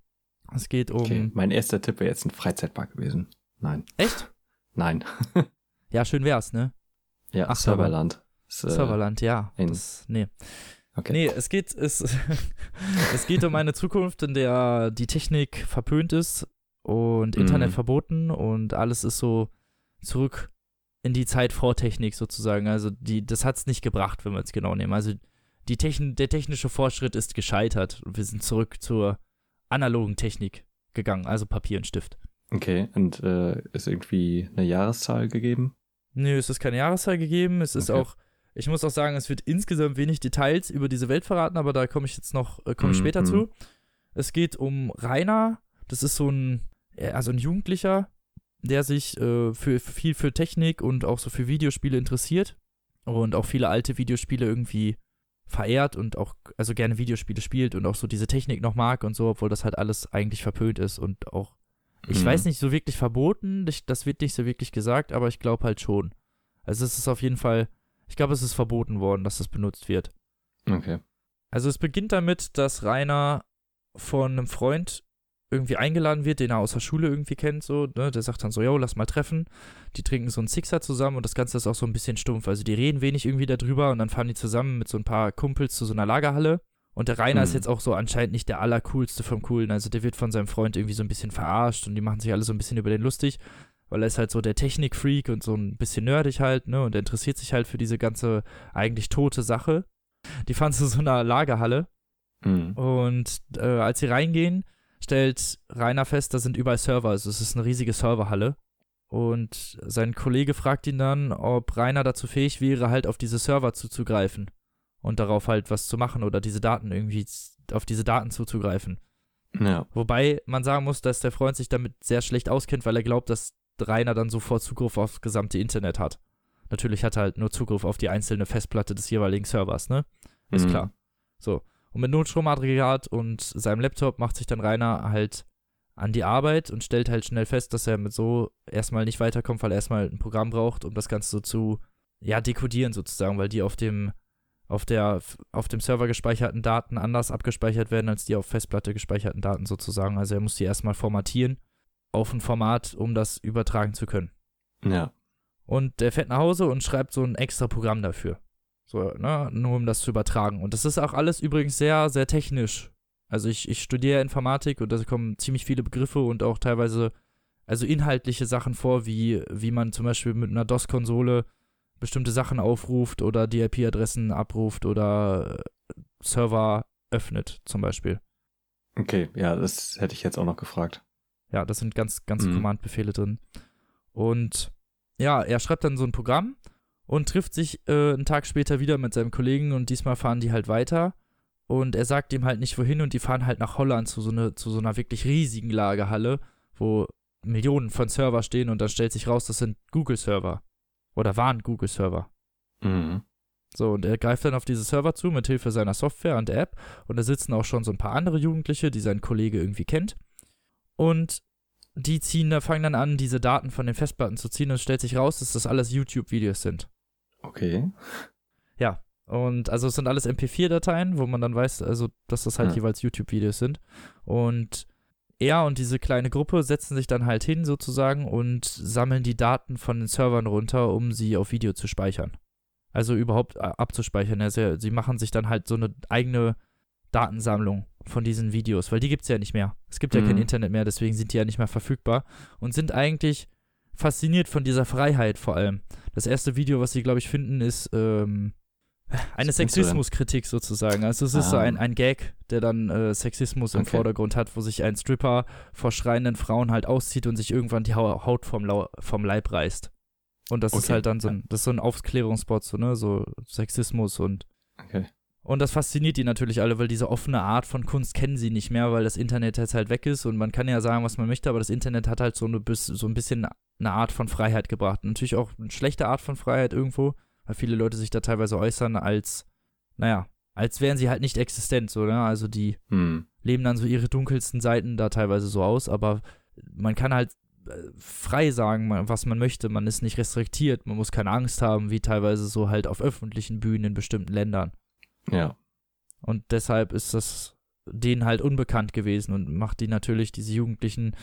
Es geht um. Okay. Mein erster Tipp wäre jetzt ein Freizeitpark gewesen. Nein. Echt? Nein. Ja, schön wär's, ne? Ja, Ach, Serverland. Äh, Serverland, ja. Das, nee. Okay. Nee, es geht, es, es geht um eine Zukunft, in der die Technik verpönt ist und Internet Mhm. verboten und alles ist so zurück in die Zeit vor Technik sozusagen. Also die, das hat's nicht gebracht, wenn wir es genau nehmen. Also die Techn der technische Fortschritt ist gescheitert und wir sind zurück zur analogen Technik gegangen, also Papier und Stift. Okay. Und äh, ist irgendwie eine Jahreszahl gegeben? Nö, es ist keine Jahreszahl gegeben. Es ist Okay. auch, ich muss auch sagen, es wird insgesamt wenig Details über diese Welt verraten, aber da komme ich jetzt noch, äh, komme ich Mhm, später mhm. zu. Es geht um Rainer. Das ist so ein, also ein Jugendlicher, der sich äh, für viel für Technik und auch so für Videospiele interessiert und auch viele alte Videospiele irgendwie verehrt und auch also gerne Videospiele spielt und auch so diese Technik noch mag und so, obwohl das halt alles eigentlich verpönt ist und auch ich Mhm. weiß nicht so wirklich verboten, das wird nicht so wirklich gesagt, aber ich glaube halt schon. Also es ist auf jeden Fall, ich glaube, es ist verboten worden, dass das benutzt wird. Okay. Also es beginnt damit, dass Rainer von einem Freund irgendwie eingeladen wird, den er aus der Schule irgendwie kennt, so, ne? Der sagt dann so, yo, lass mal treffen. Die trinken so einen Sixer zusammen und das Ganze ist auch so ein bisschen stumpf. Also die reden wenig irgendwie darüber und dann fahren die zusammen mit so ein paar Kumpels zu so einer Lagerhalle. Und der Rainer ist Mhm. jetzt auch so anscheinend nicht der allercoolste vom Coolen. Also der wird von seinem Freund irgendwie so ein bisschen verarscht und die machen sich alle so ein bisschen über den lustig, weil er ist halt so der Technikfreak und so ein bisschen nerdig halt, ne? Und er interessiert sich halt für diese ganze eigentlich tote Sache. Die fahren zu so einer Lagerhalle Mhm. und äh, als sie reingehen, stellt Rainer fest, da sind überall Server. Also es ist eine riesige Serverhalle. Und sein Kollege fragt ihn dann, ob Rainer dazu fähig wäre, halt auf diese Server zuzugreifen. Und darauf halt was zu machen oder diese Daten irgendwie, auf diese Daten zuzugreifen. Ja. Wobei man sagen muss, dass der Freund sich damit sehr schlecht auskennt, weil er glaubt, dass Rainer dann sofort Zugriff aufs gesamte Internet hat. Natürlich hat er halt nur Zugriff auf die einzelne Festplatte des jeweiligen Servers, ne? Ist Mhm. klar. So. Und mit Notstromaggregat und seinem Laptop macht sich dann Rainer halt an die Arbeit und stellt halt schnell fest, dass er mit so erstmal nicht weiterkommt, weil er erstmal ein Programm braucht, um das Ganze so zu, ja, dekodieren sozusagen, weil die auf dem, auf der, auf dem Server gespeicherten Daten anders abgespeichert werden, als die auf Festplatte gespeicherten Daten sozusagen. Also er muss die erstmal formatieren auf ein Format, um das übertragen zu können. Ja. Und der fährt nach Hause und schreibt so ein extra Programm dafür. So, ne, nur um das zu übertragen. Und das ist auch alles übrigens sehr, sehr technisch. Also ich, ich studiere Informatik und da kommen ziemlich viele Begriffe und auch teilweise, also inhaltliche Sachen vor, wie, wie man zum Beispiel mit einer DOS-Konsole bestimmte Sachen aufruft oder die IP-Adressen abruft oder äh, Server öffnet, zum Beispiel. Okay, ja, das hätte ich jetzt auch noch gefragt. Ja, das sind ganz, ganze Mhm. Command-Befehle drin. Und ja, er schreibt dann so ein Programm und trifft sich äh, einen Tag später wieder mit seinem Kollegen und diesmal fahren die halt weiter. Und er sagt ihm halt nicht wohin und die fahren halt nach Holland zu so, eine, zu so einer wirklich riesigen Lagerhalle, wo Millionen von Server stehen und dann stellt sich raus, das sind Google-Server. Oder waren Google-Server. Mhm. So, und er greift dann auf diese Server zu mit Hilfe seiner Software und der App. Und da sitzen auch schon so ein paar andere Jugendliche, die sein Kollege irgendwie kennt. Und die ziehen, da fangen dann an, diese Daten von den Festplatten zu ziehen und es stellt sich raus, dass das alles YouTube-Videos sind. Okay. Und also es sind alles MP4-Dateien, wo man dann weiß, also dass das halt Ja. jeweils YouTube-Videos sind. Und er und diese kleine Gruppe setzen sich dann halt hin sozusagen und sammeln die Daten von den Servern runter, um sie auf Video zu speichern. Also überhaupt äh, abzuspeichern. Also sie machen sich dann halt so eine eigene Datensammlung von diesen Videos, weil die gibt es ja nicht mehr. Es gibt ja kein Mhm. Internet mehr, deswegen sind die ja nicht mehr verfügbar und sind eigentlich fasziniert von dieser Freiheit vor allem. Das erste Video, was sie, glaube ich, finden, ist ähm, eine? Sexismuskritik sozusagen. Also es ist so Ah. ein, ein Gag, der dann äh, Sexismus im Okay. Vordergrund hat, wo sich ein Stripper vor schreienden Frauen halt auszieht und sich irgendwann die Hau- Haut vom, Lau vom Leib reißt. Und das ist Okay. halt dann so ein, das ist so ein Aufklärungsspot, so, ne, so Sexismus und Okay. Und das fasziniert die natürlich alle, weil diese offene Art von Kunst kennen sie nicht mehr, weil das Internet jetzt halt weg ist und man kann ja sagen, was man möchte, aber das Internet hat halt so, eine, so ein bisschen eine Art von Freiheit gebracht. natürlich auch eine schlechte Art von Freiheit irgendwo, weil viele Leute sich da teilweise äußern als, naja, als wären sie halt nicht existent, so, ne? Also die hm. leben dann so ihre dunkelsten Seiten da teilweise so aus, aber man kann halt äh, frei sagen, was man möchte. Man ist nicht restriktiert, man muss keine Angst haben, wie teilweise so halt auf öffentlichen Bühnen in bestimmten Ländern. Ja. Und deshalb ist das denen halt unbekannt gewesen und macht die natürlich, diese Jugendlichen,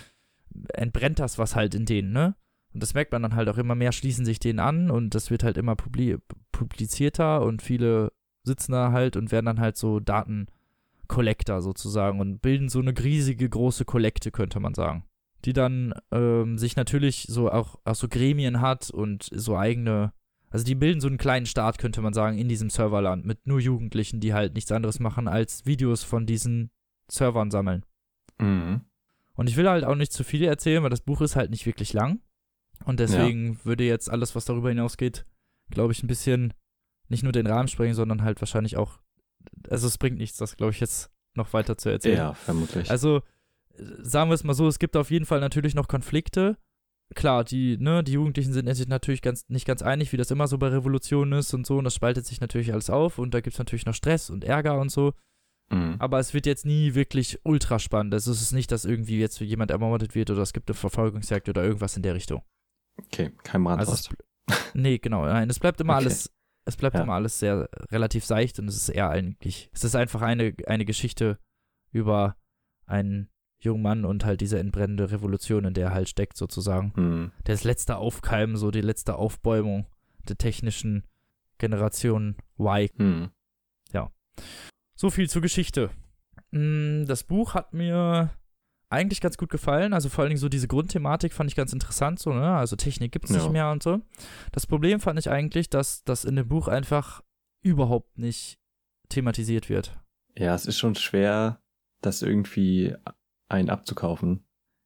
entbrennt das was halt in denen, ne? Und das merkt man dann halt auch immer mehr, schließen sich denen an und das wird halt immer publi publizierter und viele sitzen da halt und werden dann halt so Datenkollektor sozusagen und bilden so eine riesige große Kollekte, könnte man sagen. Die dann ähm, sich natürlich so auch, auch so Gremien hat und so eigene also die bilden so einen kleinen Staat, könnte man sagen, in diesem Serverland mit nur Jugendlichen, die halt nichts anderes machen, als Videos von diesen Servern sammeln. Mhm. Und ich will halt auch nicht zu viel erzählen, weil das Buch ist halt nicht wirklich lang. Und deswegen ja. würde jetzt alles, was darüber hinausgeht, glaube ich, ein bisschen nicht nur den Rahmen sprengen, sondern halt wahrscheinlich auch, also es bringt nichts, das glaube ich jetzt noch weiter zu erzählen. Ja, vermutlich. Also sagen wir es mal so, es gibt auf jeden Fall natürlich noch Konflikte, klar, die, ne, die Jugendlichen sind sich natürlich ganz, nicht ganz einig, wie das immer so bei Revolutionen ist und so, und das spaltet sich natürlich alles auf und da gibt es natürlich noch Stress und Ärger und so. Mhm. Aber es wird jetzt nie wirklich ultra spannend. Also es ist nicht, dass irgendwie jetzt jemand ermordet wird oder es gibt eine Verfolgungsjagd oder irgendwas in der Richtung. Okay, kein Mann. Also nee, genau. Nein, es bleibt immer okay. alles, es bleibt ja. immer alles sehr relativ seicht und es ist eher eigentlich, es ist einfach eine, eine Geschichte über einen jungen Mann und halt diese entbrennende Revolution, in der er halt steckt, sozusagen. Mhm. Das letzte Aufkeimen, so die letzte Aufbäumung der technischen Generation Y. Mhm. Ja. So viel zur Geschichte. Mm, das Buch hat mir eigentlich ganz gut gefallen. Also vor allen Dingen so diese Grundthematik fand ich ganz interessant, so, ne? Also Technik gibt es ja. nicht mehr und so. Das Problem fand ich eigentlich, dass das in dem Buch einfach überhaupt nicht thematisiert wird. Ja, es ist schon schwer, das irgendwie einen abzukaufen.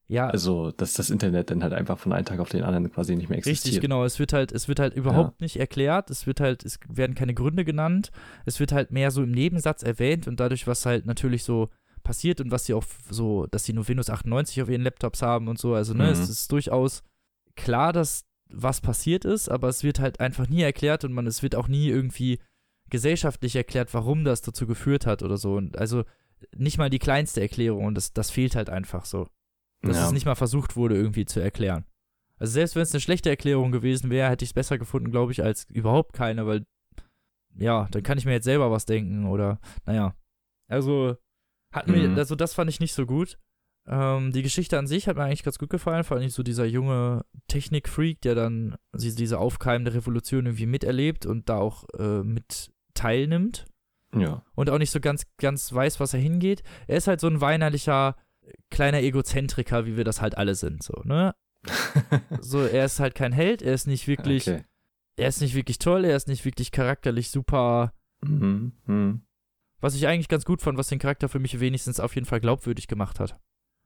Ja. Also, dass das Internet dann halt einfach von einem Tag auf den anderen quasi nicht mehr existiert. Richtig, genau. Es wird halt, es wird halt überhaupt ja. nicht erklärt. Es wird halt, es werden keine Gründe genannt. Es wird halt mehr so im Nebensatz erwähnt und dadurch, was halt natürlich so passiert und was sie auch so, dass sie nur Windows 98 auf ihren Laptops haben und so. Also, ne, mhm. es ist durchaus klar, dass was passiert ist, aber es wird halt einfach nie erklärt und man, es wird auch nie irgendwie gesellschaftlich erklärt, warum das dazu geführt hat oder so. Und also, nicht mal die kleinste Erklärung und das, das fehlt halt einfach so. Dass ja. es nicht mal versucht wurde, irgendwie zu erklären. Also selbst wenn es eine schlechte Erklärung gewesen wäre, hätte ich es besser gefunden, glaube ich, als überhaupt keine, weil ja, dann kann ich mir jetzt selber was denken oder naja. Also hat mir, mhm. also das fand ich nicht so gut. Ähm, die Geschichte an sich hat mir eigentlich ganz gut gefallen, vor allem so dieser junge Technikfreak, der dann diese aufkeimende Revolution irgendwie miterlebt und da auch äh, mit teilnimmt. Ja. Und auch nicht so ganz, ganz weiß, was er hingeht. Er ist halt so ein weinerlicher, kleiner Egozentriker, wie wir das halt alle sind, so, ne? so, er ist halt kein Held, er ist nicht wirklich, okay. er ist nicht wirklich toll, er ist nicht wirklich charakterlich super. Mhm. Mhm. Was ich eigentlich ganz gut fand, was den Charakter für mich wenigstens auf jeden Fall glaubwürdig gemacht hat.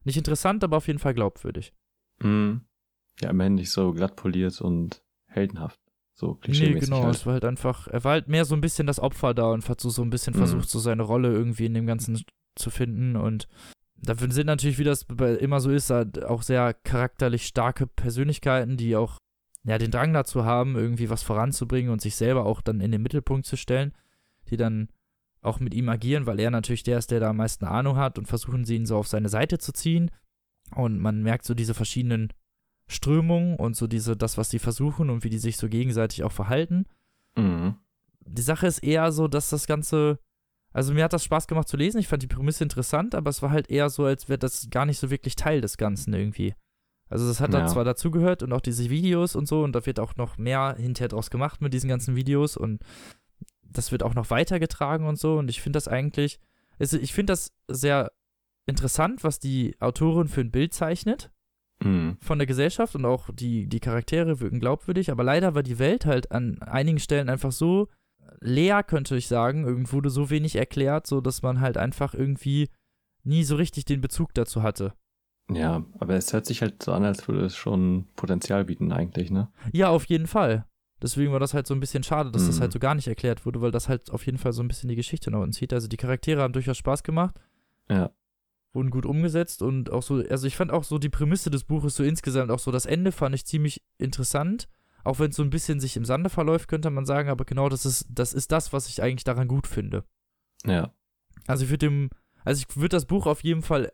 Nicht interessant, aber auf jeden Fall glaubwürdig. Mhm. Ja, immerhin nicht so glatt poliert und heldenhaft. So klischee Nee, genau, halt. es war halt einfach, er war halt mehr so ein bisschen das Opfer da und hat so, so ein bisschen mhm. versucht, so seine Rolle irgendwie in dem Ganzen zu finden und dafür sind natürlich, wie das immer so ist, halt auch sehr charakterlich starke Persönlichkeiten, die auch ja, den Drang dazu haben, irgendwie was voranzubringen und sich selber auch dann in den Mittelpunkt zu stellen, die dann auch mit ihm agieren, weil er natürlich der ist, der da am meisten Ahnung hat und versuchen sie ihn so auf seine Seite zu ziehen. Und man merkt so diese verschiedenen Strömung und so diese, das, was die versuchen und wie die sich so gegenseitig auch verhalten. Mhm. Die Sache ist eher so, dass das Ganze, also mir hat das Spaß gemacht zu lesen, ich fand die Prämisse interessant, aber es war halt eher so, als wäre das gar nicht so wirklich Teil des Ganzen irgendwie. Also das hat ja. da zwar dazugehört und auch diese Videos und so und da wird auch noch mehr hinterher draus gemacht mit diesen ganzen Videos und das wird auch noch weitergetragen und so und ich finde das eigentlich, also ich finde das sehr interessant, was die Autorin für ein Bild zeichnet mhm. von der Gesellschaft und auch die, die Charaktere wirken glaubwürdig, aber leider war die Welt halt an einigen Stellen einfach so leer, könnte ich sagen. Irgendwo wurde so wenig erklärt, so dass man halt einfach irgendwie nie so richtig den Bezug dazu hatte. Ja, aber es hört sich halt so an, als würde es schon Potenzial bieten eigentlich, ne? Ja, auf jeden Fall. Deswegen war das halt so ein bisschen schade, dass das Mhm. halt so gar nicht erklärt wurde, weil das halt auf jeden Fall so ein bisschen die Geschichte nach unten zieht. Also die Charaktere haben durchaus Spaß gemacht, Ja. Wurden gut umgesetzt und auch so, also ich fand auch so die Prämisse des Buches so insgesamt, auch so das Ende fand ich ziemlich interessant. Auch wenn es so ein bisschen sich im Sande verläuft, könnte man sagen, aber genau das ist, das ist das, was ich eigentlich daran gut finde. Ja. Also ich würde dem, also ich würde das Buch auf jeden Fall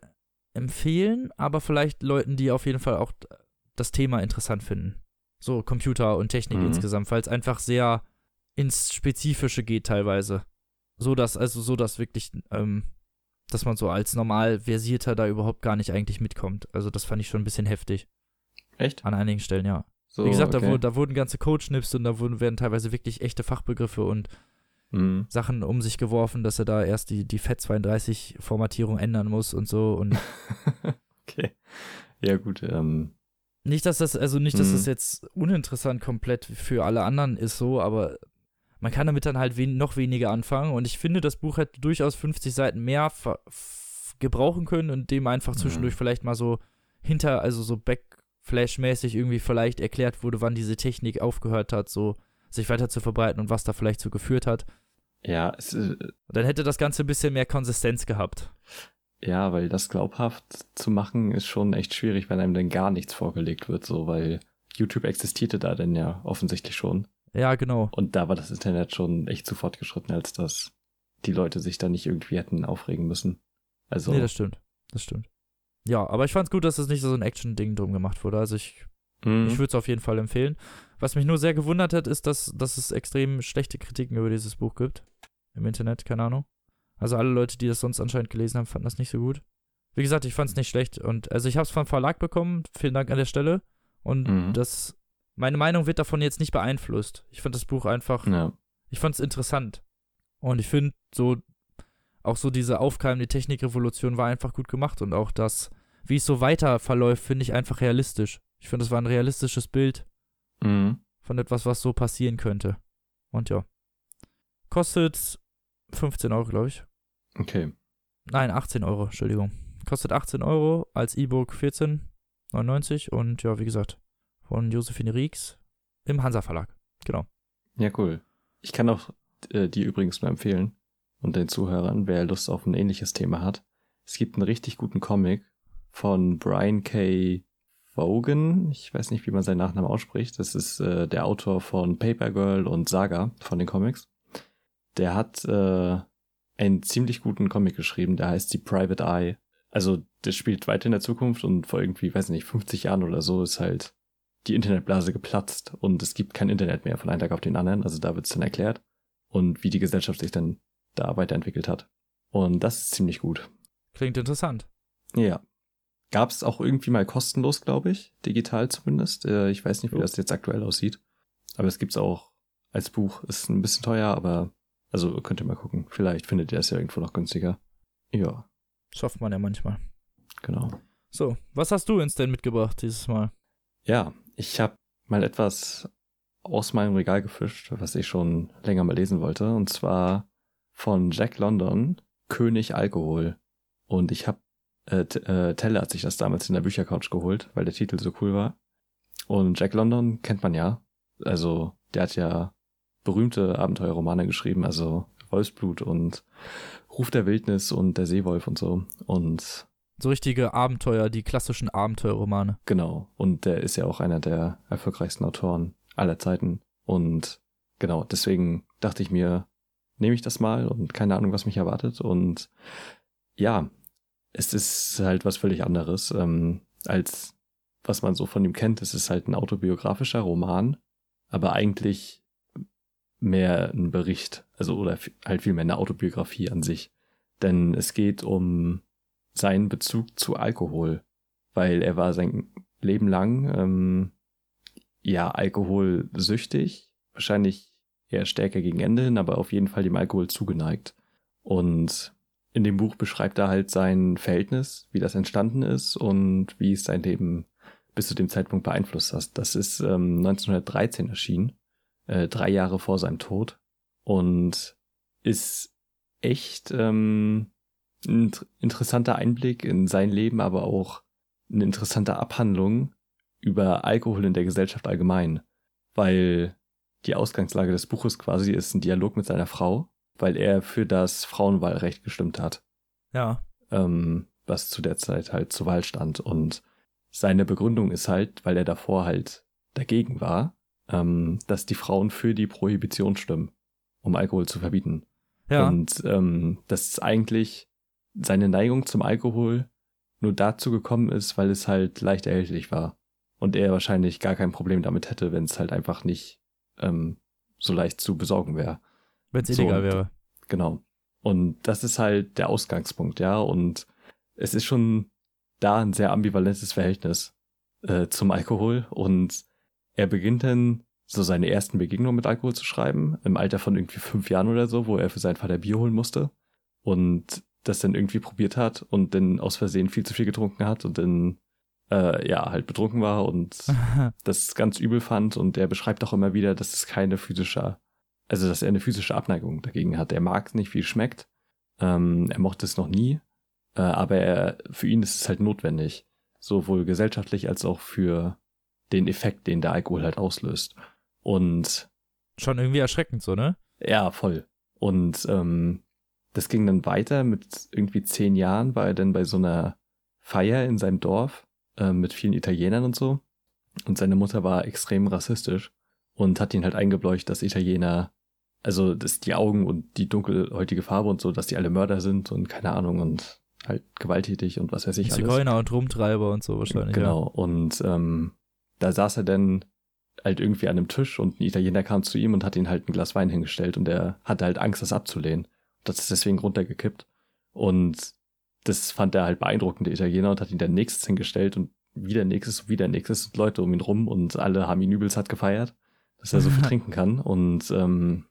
empfehlen, aber vielleicht Leuten, die auf jeden Fall auch das Thema interessant finden. So Computer und Technik Mhm. insgesamt, weil es einfach sehr ins Spezifische geht teilweise. So dass, also so dass wirklich, ähm, dass man so als normal versierter da überhaupt gar nicht eigentlich mitkommt. Also das fand ich schon ein bisschen heftig. Echt? An einigen Stellen, ja. So, Wie gesagt, okay. da, wurden, da wurden ganze Codeschnips und da wurden, werden teilweise wirklich echte Fachbegriffe und Mhm. Sachen um sich geworfen, dass er da erst die, die FAT32-Formatierung ändern muss und so. Und okay. Ja, gut. Ähm, nicht, dass das, also nicht, dass Mhm. das jetzt uninteressant komplett für alle anderen ist so, aber man kann damit dann halt wen noch weniger anfangen. Und ich finde, das Buch hätte durchaus 50 Seiten mehr gebrauchen können und dem einfach Mhm. zwischendurch vielleicht mal so hinter, also so Backflash-mäßig irgendwie vielleicht erklärt wurde, wann diese Technik aufgehört hat, so sich weiter zu verbreiten und was da vielleicht so geführt hat. ja, es, äh, Dann hätte das Ganze ein bisschen mehr Konsistenz gehabt. ja, weil das glaubhaft zu machen ist schon echt schwierig, wenn einem dann gar nichts vorgelegt wird, so, weil YouTube existierte da denn ja offensichtlich schon. Ja, genau. Und da war das Internet schon echt zu fortgeschritten, als dass die Leute sich da nicht irgendwie hätten aufregen müssen. Also, Nee, das stimmt. Das stimmt. Ja, aber ich fand's gut, dass es nicht so ein Action-Ding drum gemacht wurde. Also ich, mhm. ich würde es auf jeden Fall empfehlen. Was mich nur sehr gewundert hat, ist, dass, dass es extrem schlechte Kritiken über dieses Buch gibt. Im Internet, keine Ahnung. Also alle Leute, die das sonst anscheinend gelesen haben, fanden das nicht so gut. Wie gesagt, ich fand's nicht schlecht. Und also ich habe es vom Verlag bekommen. Vielen Dank an der Stelle. Und Mhm. das, meine Meinung wird davon jetzt nicht beeinflusst. Ich fand das Buch einfach ja. ich fand es interessant. Und ich finde so, auch so diese aufkeimende Technikrevolution war einfach gut gemacht und auch das, wie es so weiter verläuft, finde ich einfach realistisch. Ich finde, es war ein realistisches Bild Mhm. von etwas, was so passieren könnte. Und ja. Kostet 15 Euro, glaube ich. Okay. Nein, 18 Euro, Entschuldigung. Kostet 18 Euro, als E-Book 14,99 und ja, wie gesagt, von Josephine Rieks im Hansa Verlag. Genau. Ja, cool. Ich kann auch äh, die übrigens nur empfehlen und den Zuhörern, wer Lust auf ein ähnliches Thema hat. Es gibt einen richtig guten Comic von Brian K. Vaughan. Ich weiß nicht, wie man seinen Nachnamen ausspricht. Das ist äh, der Autor von Paper Girl und Saga von den Comics. Der hat äh, einen ziemlich guten Comic geschrieben, der heißt die Private Eye. Also, der spielt weiter in der Zukunft und vor irgendwie, weiß nicht, 50 Jahren oder so ist halt die Internetblase geplatzt und es gibt kein Internet mehr von einem Tag auf den anderen. Also da wird es dann erklärt und wie die Gesellschaft sich dann da weiterentwickelt hat. Und das ist ziemlich gut. Klingt interessant. Ja. Gab es auch irgendwie mal kostenlos, glaube ich, digital zumindest. Äh, ich weiß nicht, wie das jetzt aktuell aussieht. Aber es gibt's auch als Buch. Ist ein bisschen teuer, aber also könnt ihr mal gucken. Vielleicht findet ihr das ja irgendwo noch günstiger. Ja, Schafft man ja manchmal. genau. So, was hast du uns denn mitgebracht dieses Mal? Ja, ich habe mal etwas aus meinem Regal gefischt, was ich schon länger mal lesen wollte, und zwar von Jack London, König Alkohol. Und ich habe, äh, äh, Telle hat sich das damals in der Büchercouch geholt, weil der Titel so cool war. Und Jack London kennt man ja. Also, der hat ja berühmte Abenteuerromane geschrieben, also Wolfsblut und Ruf der Wildnis und der Seewolf und so. Und So richtige Abenteuer, die klassischen Abenteuerromane. Genau. Und der ist ja auch einer der erfolgreichsten Autoren aller Zeiten. Und genau, deswegen dachte ich mir, nehme ich das mal und keine Ahnung, was mich erwartet. Und ja, es ist halt was völlig anderes, ähm, als was man so von ihm kennt. Es ist halt ein autobiografischer Roman, aber eigentlich mehr ein Bericht, also oder halt vielmehr eine Autobiografie an sich. Denn es geht um seinen Bezug zu Alkohol, weil er war sein Leben lang ähm, ja alkoholsüchtig, wahrscheinlich eher stärker gegen Ende hin, aber auf jeden Fall dem Alkohol zugeneigt. Und in dem Buch beschreibt er halt sein Verhältnis, wie das entstanden ist und wie es sein Leben bis zu dem Zeitpunkt beeinflusst hat. Das ist ähm, 1913 erschienen, äh, drei Jahre vor seinem Tod und ist echt ähm, ein int- interessanter Einblick in sein Leben, aber auch eine interessante Abhandlung über Alkohol in der Gesellschaft allgemein, weil die Ausgangslage des Buches quasi ist ein Dialog mit seiner Frau, weil er für das Frauenwahlrecht gestimmt hat. Ja. Ähm, was zu der Zeit halt zur Wahl stand. Und seine Begründung ist halt, weil er davor halt dagegen war, ähm, dass die Frauen für die Prohibition stimmen, um Alkohol zu verbieten. Ja. Und ähm, dass eigentlich seine Neigung zum Alkohol nur dazu gekommen ist, weil es halt leicht erhältlich war. Und er wahrscheinlich gar kein Problem damit hätte, wenn es halt einfach nicht ähm, so leicht zu besorgen wäre. Wenn es So, illegal und- wäre. Genau. Und das ist halt der Ausgangspunkt, ja. Und es ist schon da ein sehr ambivalentes Verhältnis äh, zum Alkohol. Und er beginnt dann so seine ersten Begegnungen mit Alkohol zu schreiben, im Alter von irgendwie fünf Jahren oder so, wo er für seinen Vater Bier holen musste. Und das dann irgendwie probiert hat und dann aus Versehen viel zu viel getrunken hat und dann äh, ja halt betrunken war und das ganz übel fand und er beschreibt auch immer wieder, dass es keine physische, also dass er eine physische Abneigung dagegen hat. Er mag es nicht, wie es schmeckt. Ähm, er mochte es noch nie, äh, aber er, für ihn ist es halt notwendig, sowohl gesellschaftlich als auch für den Effekt, den der Alkohol halt auslöst. Und Schon irgendwie erschreckend so, ne? ja, voll. Und ähm, das ging dann weiter mit irgendwie zehn Jahren, war er dann bei so einer Feier in seinem Dorf äh, mit vielen Italienern und so. Und seine Mutter war extrem rassistisch und hat ihn halt eingebläucht, dass Italiener, also dass die Augen und die dunkelhäutige Farbe und so, dass die alle Mörder sind und keine Ahnung und halt gewalttätig und was weiß ich alles. Zigeuner und Rumtreiber und so wahrscheinlich. Genau. Und ähm, da saß er dann halt irgendwie an einem Tisch und ein Italiener kam zu ihm und hat ihn halt ein Glas Wein hingestellt und er hatte halt Angst, das abzulehnen. Das ist deswegen runtergekippt. Und das fand er halt beeindruckend, der Italiener, und hat ihn dann nächstes hingestellt und wieder nächstes und wieder nächstes und Leute um ihn rum und alle haben ihn übelst hat gefeiert, dass er so viel trinken kann. Und ähm,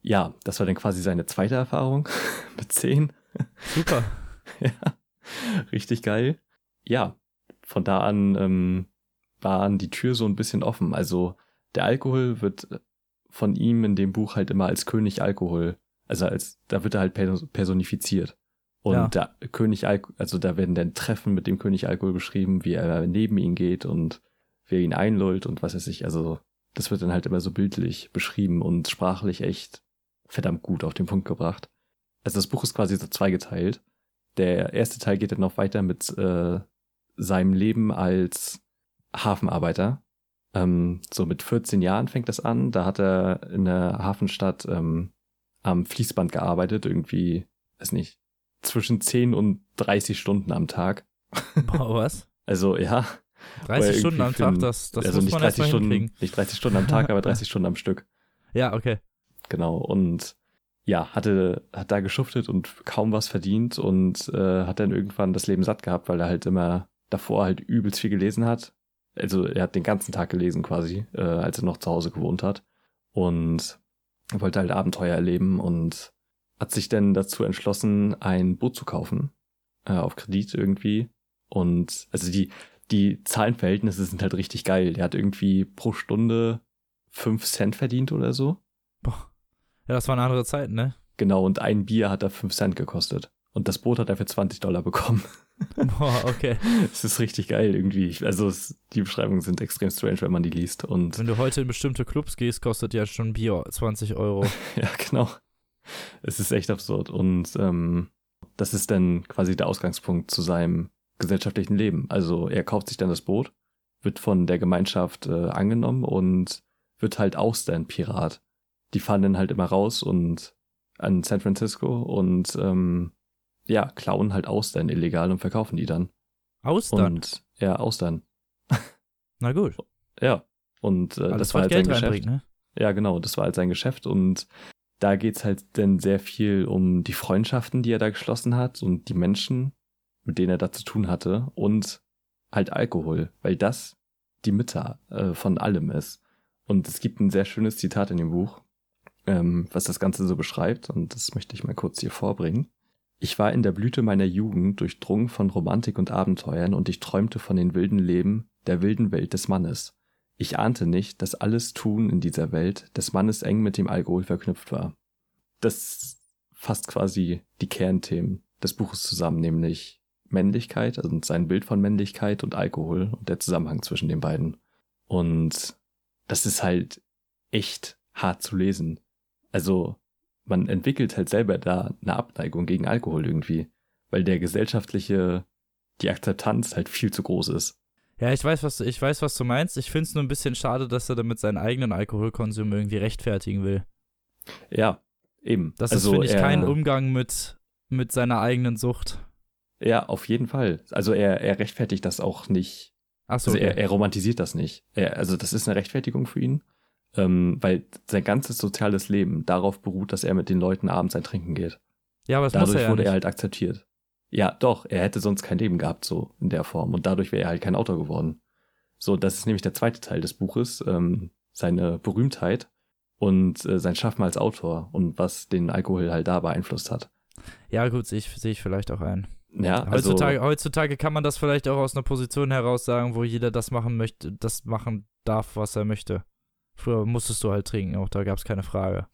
ja, das war dann quasi seine zweite Erfahrung mit zehn. Super. Ja, richtig geil. Ja, von da an ähm, war die Tür so ein bisschen offen. Also der Alkohol wird von ihm in dem Buch halt immer als König Alkohol, also als da wird er halt pers- personifiziert. Und Ja. der König Alkohol, also da werden dann Treffen mit dem König Alkohol beschrieben, wie er neben ihn geht und wer ihn einlullt und was weiß ich. Also das wird dann halt immer so bildlich beschrieben und sprachlich echt verdammt gut auf den Punkt gebracht. Also das Buch ist quasi so zweigeteilt. Der erste Teil geht dann noch weiter mit äh, seinem Leben als Hafenarbeiter. Ähm, so mit 14 Jahren fängt das an. Da hat er in der Hafenstadt ähm, am Fließband gearbeitet, irgendwie, weiß nicht, zwischen 10 und 30 Stunden am Tag. Boah, was? Also ja, 30 irgendwie Stunden am Tag, das, das also muss nicht man 30 erstmal Stunden, hinkriegen. nicht 30 Stunden am Tag, aber 30 Stunden am Stück. Ja, okay. Genau. Und ja, hatte, hat da geschuftet und kaum was verdient und äh, hat dann irgendwann das Leben satt gehabt, weil er halt immer davor halt übelst viel gelesen hat. Also er hat den ganzen Tag gelesen quasi, äh, als er noch zu Hause gewohnt hat. Und er wollte halt Abenteuer erleben und hat sich dann dazu entschlossen, ein Boot zu kaufen. Äh, auf Kredit irgendwie. Und also die, die Zahlenverhältnisse sind halt richtig geil. Der hat irgendwie pro Stunde fünf Cent verdient oder so. Boah. Ja, das waren andere Zeiten, ne? Genau, und ein Bier hat da 5 Cent gekostet. Und das Boot hat er für 20 Dollar bekommen. Boah, okay. Es ist richtig geil irgendwie. Also es, die Beschreibungen sind extrem strange, wenn man die liest. Und Wenn du heute in bestimmte Clubs gehst, kostet ja schon Bier 20 Euro. ja, genau. Es ist echt absurd. Und ähm, das ist dann quasi der Ausgangspunkt zu seinem gesellschaftlichen Leben. Also er kauft sich dann das Boot, wird von der Gemeinschaft äh, angenommen und wird halt Austern-Pirat. Die fahren dann halt immer raus und an San Francisco und ähm, ja, klauen halt Austern illegal und verkaufen die dann. Austern. Und ja, Austern. Na gut. Ja. Und äh, das war halt Geld sein Geschäft. ne? Ja, genau, das war halt sein Geschäft und da geht's halt dann sehr viel um die Freundschaften, die er da geschlossen hat und die Menschen, mit denen er da zu tun hatte und halt Alkohol, weil das die Mitte äh, von allem ist. Und es gibt ein sehr schönes Zitat in dem Buch, ähm, was das Ganze so beschreibt und das möchte ich mal kurz hier vorbringen. Ich war in der Blüte meiner Jugend durchdrungen von Romantik und Abenteuern und ich träumte von den wilden Leben der wilden Welt des Mannes. Ich ahnte nicht, dass alles Tun in dieser Welt des Mannes eng mit dem Alkohol verknüpft war. Das fasst quasi die Kernthemen des Buches zusammen, nämlich Männlichkeit, also sein Bild von Männlichkeit und Alkohol und der Zusammenhang zwischen den beiden. Und das ist halt echt hart zu lesen. Also man entwickelt halt selber da eine Abneigung gegen Alkohol irgendwie, weil der gesellschaftliche, die Akzeptanz halt viel zu groß ist. Ja, ich weiß, was du, ich weiß, was du meinst. Ich finde es nur ein bisschen schade, dass er damit seinen eigenen Alkoholkonsum irgendwie rechtfertigen will. Ja, eben. Das also ist, finde ich, er- kein Umgang mit, mit seiner eigenen Sucht. Ja, auf jeden Fall. Also er, er rechtfertigt das auch nicht. Achso, Also okay. er, er romantisiert das nicht. Er, also das ist eine Rechtfertigung für ihn, ähm, weil sein ganzes soziales Leben darauf beruht, dass er mit den Leuten abends ein Trinken geht. ja, aber das muss dadurch er ja wurde nicht. er halt akzeptiert. Ja, doch, er hätte sonst kein Leben gehabt, so in der Form. Und dadurch wäre er halt kein Autor geworden. So, das ist nämlich der zweite Teil des Buches, ähm, seine Berühmtheit und äh, sein Schaffen als Autor und was den Alkohol halt da beeinflusst hat. ja, gut, sehe ich, sehe ich vielleicht auch ein. Ja, also, Heutzutage, heutzutage kann man das vielleicht auch aus einer Position heraus sagen, wo jeder das machen möchte, das machen darf, was er möchte. Früher musstest du halt trinken, auch da gab es keine Frage.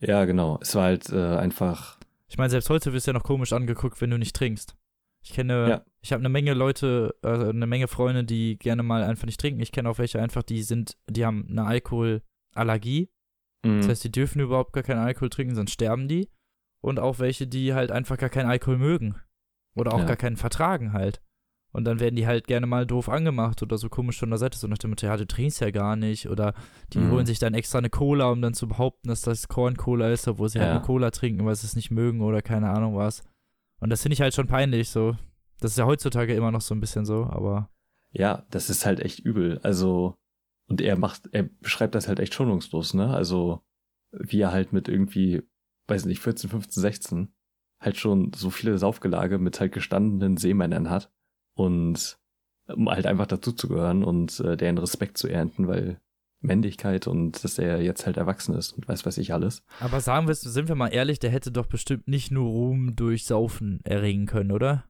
ja, genau. Es war halt äh, einfach, Ich meine, selbst heute wirst du ja noch komisch angeguckt, wenn du nicht trinkst. Ich kenne, Ja. ich habe eine Menge Leute, äh, eine Menge Freunde, die gerne mal einfach nicht trinken. Ich kenne auch welche einfach, die sind, die haben eine Alkoholallergie. mh, Das heißt, die dürfen überhaupt gar keinen Alkohol trinken, sonst sterben die. Und auch welche, die halt einfach gar keinen Alkohol mögen. Oder auch Ja. gar keinen vertragen halt. Und dann werden die halt gerne mal doof angemacht oder so komisch von der Seite, so nach dem Motto, ja, du trinkst ja gar nicht. Oder die Mhm. holen sich dann extra eine Cola, um dann zu behaupten, dass das Korn-Cola ist, obwohl sie halt Ja. eine Cola trinken, weil sie es nicht mögen oder keine Ahnung was. Und das finde ich halt schon peinlich, so. Das ist ja heutzutage immer noch so ein bisschen so, aber ja, das ist halt echt übel. Also, und er macht, er beschreibt das halt echt schonungslos, ne? Also, wie er halt mit irgendwie, weiß nicht, 14, 15, 16 halt schon so viele Saufgelage mit halt gestandenen Seemännern hat und um halt einfach dazuzugehören und äh, deren Respekt zu ernten, weil Männlichkeit und dass er jetzt halt erwachsen ist und weiß was ich alles. Aber sagen wir, sind wir mal ehrlich, der hätte doch bestimmt nicht nur Ruhm durch Saufen erringen können, oder?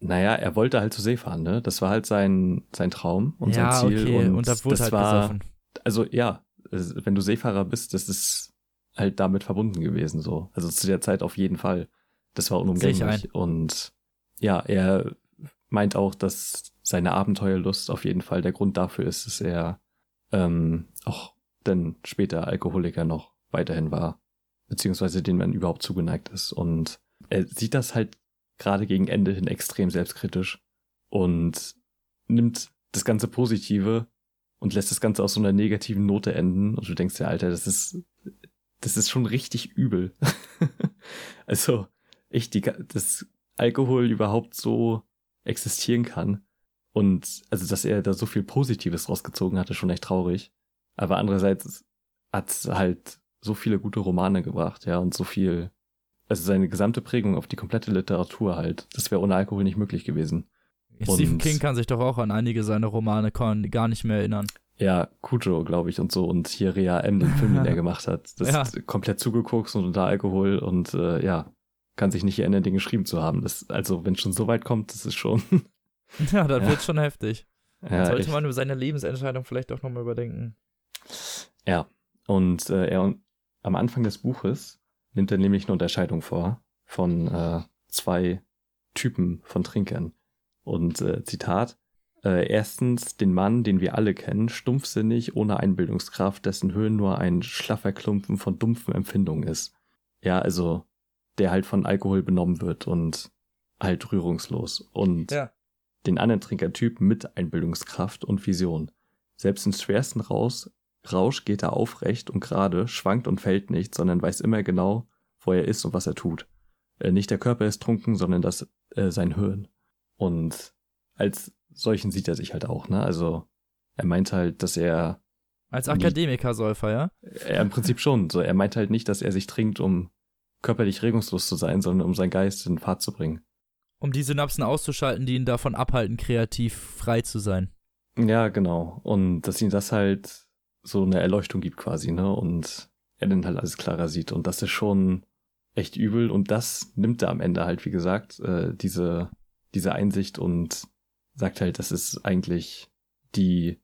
Naja, er wollte halt zur See fahren, ne? Das war halt sein, sein Traum und ja, sein Ziel. okay, und, und, das halt war, gesoffen. also ja, wenn du Seefahrer bist, das ist halt damit verbunden gewesen so. Also zu der Zeit auf jeden Fall. Das war unumgänglich. Und ja, er meint auch, dass seine Abenteuerlust auf jeden Fall der Grund dafür ist, dass er ähm, auch dann später Alkoholiker noch weiterhin war, beziehungsweise den man überhaupt zugeneigt ist. Und er sieht das halt gerade gegen Ende hin extrem selbstkritisch und nimmt das ganze Positive und lässt das Ganze aus so einer negativen Note enden. Und du denkst dir, Alter, das ist, das ist schon richtig übel. also, echt, die, dass Alkohol überhaupt so existieren kann. Und also, dass er da so viel Positives rausgezogen hatte, schon echt traurig. Aber andererseits hat halt so viele gute Romane gebracht, ja, und so viel, also seine gesamte Prägung auf die komplette Literatur halt. Das wäre ohne Alkohol nicht möglich gewesen. Stephen King kann sich doch auch an einige seiner Romane gar nicht mehr erinnern. Ja, Cujo, glaube ich, und so. Und hier Rea M, den Film, den er gemacht hat. Das Ja. ist komplett zugeguckt und unter Alkohol und äh, ja, kann sich nicht erinnern, den geschrieben zu haben. Das, also, wenn es schon so weit kommt, das ist schon. Ja, dann Ja. wird schon heftig. ja, Sollte echt. man über seine Lebensentscheidung vielleicht auch nochmal überdenken. Ja, und äh, er am Anfang des Buches nimmt er nämlich eine Unterscheidung vor von äh, zwei Typen von Trinkern. Und äh, Zitat, äh, erstens den Mann, den wir alle kennen, stumpfsinnig, ohne Einbildungskraft, dessen Höhen nur ein schlaffer Klumpen von dumpfen Empfindungen ist. Ja, also der halt von Alkohol benommen wird und halt rührungslos. Und Ja. den anderen Trinkertyp mit Einbildungskraft und Vision. Selbst im schwersten Raus, Rausch geht er aufrecht und gerade, schwankt und fällt nicht, sondern weiß immer genau, wo er ist und was er tut. Äh, nicht der Körper ist trunken, sondern das äh, sein Hirn. Und als solchen sieht er sich halt auch, ne? Also er meint halt, dass er, Als Nie- Akademiker-Säufer, ja? er im Prinzip schon, so er meint halt nicht, dass er sich trinkt, um körperlich regungslos zu sein, sondern um seinen Geist in Fahrt zu bringen. Um die Synapsen auszuschalten, die ihn davon abhalten, kreativ frei zu sein. Ja, genau. Und dass ihm das halt so eine Erleuchtung gibt quasi, ne? Und er dann halt alles klarer sieht. Und das ist schon echt übel. Und das nimmt er am Ende halt, wie gesagt, äh, diese, diese Einsicht und sagt halt, das ist eigentlich die,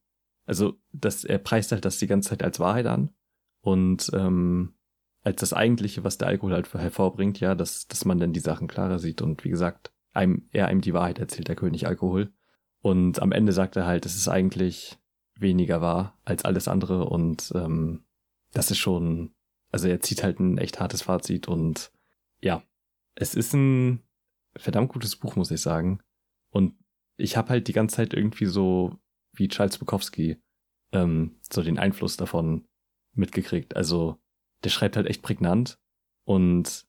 also dass er preist halt das die ganze Zeit als Wahrheit an. Und ähm, als das Eigentliche, was der Alkohol halt hervorbringt, ja, dass, dass man dann die Sachen klarer sieht. Und wie gesagt, einem, er einem die Wahrheit erzählt, der König Alkohol. Und am Ende sagt er halt, es ist eigentlich weniger wahr als alles andere und ähm, das ist schon, also er zieht halt ein echt hartes Fazit und ja, es ist ein verdammt gutes Buch, muss ich sagen. Und ich habe halt die ganze Zeit irgendwie so wie Charles Bukowski ähm, so den Einfluss davon mitgekriegt. Also der schreibt halt echt prägnant und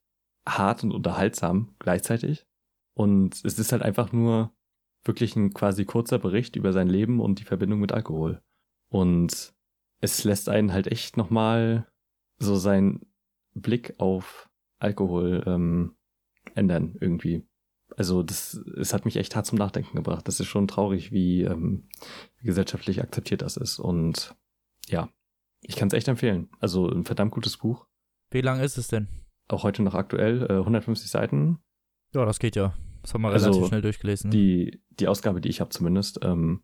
hart und unterhaltsam gleichzeitig. Und es ist halt einfach nur wirklich ein quasi kurzer Bericht über sein Leben und die Verbindung mit Alkohol. Und es lässt einen halt echt nochmal so seinen Blick auf Alkohol ähm, ändern irgendwie. Also das, es hat mich echt hart zum Nachdenken gebracht. Das ist schon traurig, wie, ähm, wie gesellschaftlich akzeptiert das ist. Und ja, ich kann es echt empfehlen. Also ein verdammt gutes Buch. Wie lang ist es denn? Auch heute noch aktuell, äh, 150 Seiten. Ja, das geht ja. Das haben wir Also, relativ schnell durchgelesen. Ne? Die, die Ausgabe, die ich habe zumindest. Ähm,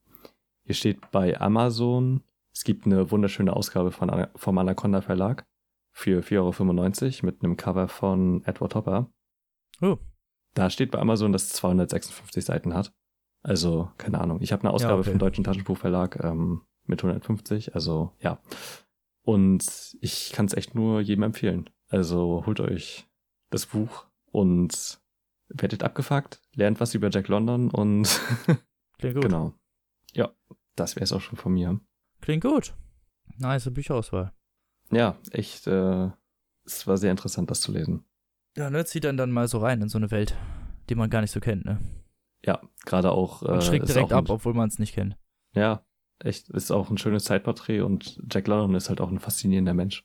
hier steht bei Amazon, es gibt eine wunderschöne Ausgabe von, vom Anaconda Verlag für 4,95 Euro mit einem Cover von Edward Hopper. Oh. Da steht bei Amazon, dass es 256 Seiten hat. Also, keine Ahnung. Ich habe eine Ausgabe okay. vom Deutschen Taschenbuchverlag ähm, mit 150, also ja. Und ich kann es echt nur jedem empfehlen. Also holt euch das Buch und werdet abgefuckt, lernt was über Jack London und Klingt gut. genau. Ja, das wäre es auch schon von mir. Klingt gut. Nice Bücherauswahl. Ja, echt, äh, es war sehr interessant, das zu lesen. Ja, ne, zieht dann dann mal so rein in so eine Welt, die man gar nicht so kennt, ne? Ja, gerade auch. Äh, schreckt ist direkt ab, obwohl man es nicht kennt. Ja, echt, ist auch ein schönes Zeitporträt und Jack London ist halt auch ein faszinierender Mensch,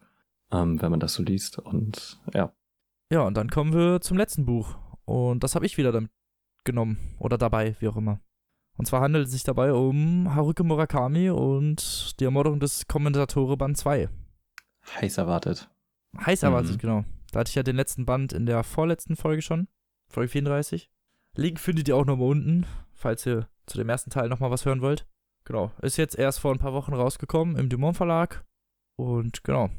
ähm, wenn man das so liest. Und ja, Ja, und dann kommen wir zum letzten Buch. Und das habe ich wieder damit genommen. Oder dabei, wie auch immer. Und zwar handelt es sich dabei um Haruki Murakami und die Ermordung des Kommentatore Band 2. heiß erwartet. Heiß erwartet, Mhm. genau. Da hatte ich ja den letzten Band in der vorletzten Folge schon. Folge 34. Link findet ihr auch nochmal unten, falls ihr zu dem ersten Teil nochmal was hören wollt. Genau. Ist jetzt erst vor ein paar Wochen rausgekommen im Dumont Verlag. Und genau.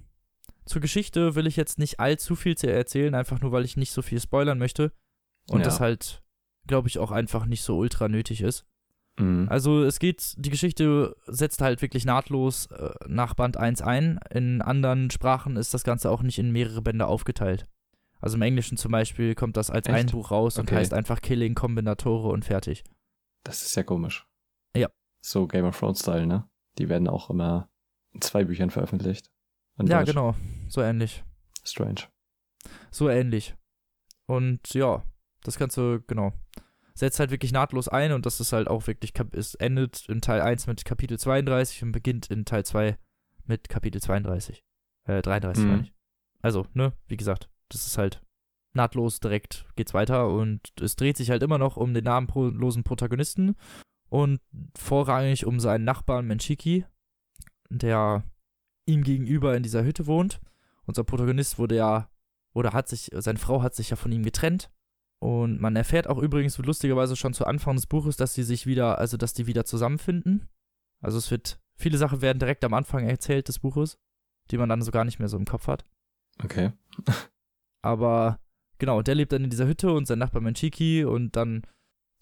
Zur Geschichte will ich jetzt nicht allzu viel zu erzählen, einfach nur, weil ich nicht so viel spoilern möchte. Und Ja. das halt, glaube ich, auch einfach nicht so ultra nötig ist. Mhm. Also es geht, die Geschichte setzt halt wirklich nahtlos äh, nach Band 1 ein. In anderen Sprachen ist das Ganze auch nicht in mehrere Bände aufgeteilt. Also im Englischen zum Beispiel kommt das als Echt? ein Buch raus und Okay. heißt einfach Killing Kombinatore und fertig. Das ist ja komisch. Ja. So Game of Thrones Style, ne? Die werden auch immer in zwei Büchern veröffentlicht. Ja, Deutsch. genau. So ähnlich. Strange. So ähnlich. Und ja, das Ganze, genau, setzt halt wirklich nahtlos ein und das ist halt auch wirklich, es endet in Teil 1 mit Kapitel 32 und beginnt in Teil 2 mit Kapitel 32. Äh, 33 Mhm. meine ich. Also, ne, wie gesagt, das ist halt nahtlos direkt geht's weiter und es dreht sich halt immer noch um den namenlosen Protagonisten und vorrangig um seinen Nachbarn Menchiki, der ihm gegenüber in dieser Hütte wohnt. Unser Protagonist wurde ja, oder hat sich, seine Frau hat sich ja von ihm getrennt. Und man erfährt auch übrigens lustigerweise schon zu Anfang des Buches, dass sie sich wieder, also dass die wieder zusammenfinden. Also es wird, viele Sachen werden direkt am Anfang erzählt des Buches, die man dann so gar nicht mehr so im Kopf hat. Okay. Aber genau, der lebt dann in dieser Hütte und sein Nachbar Menchiki und dann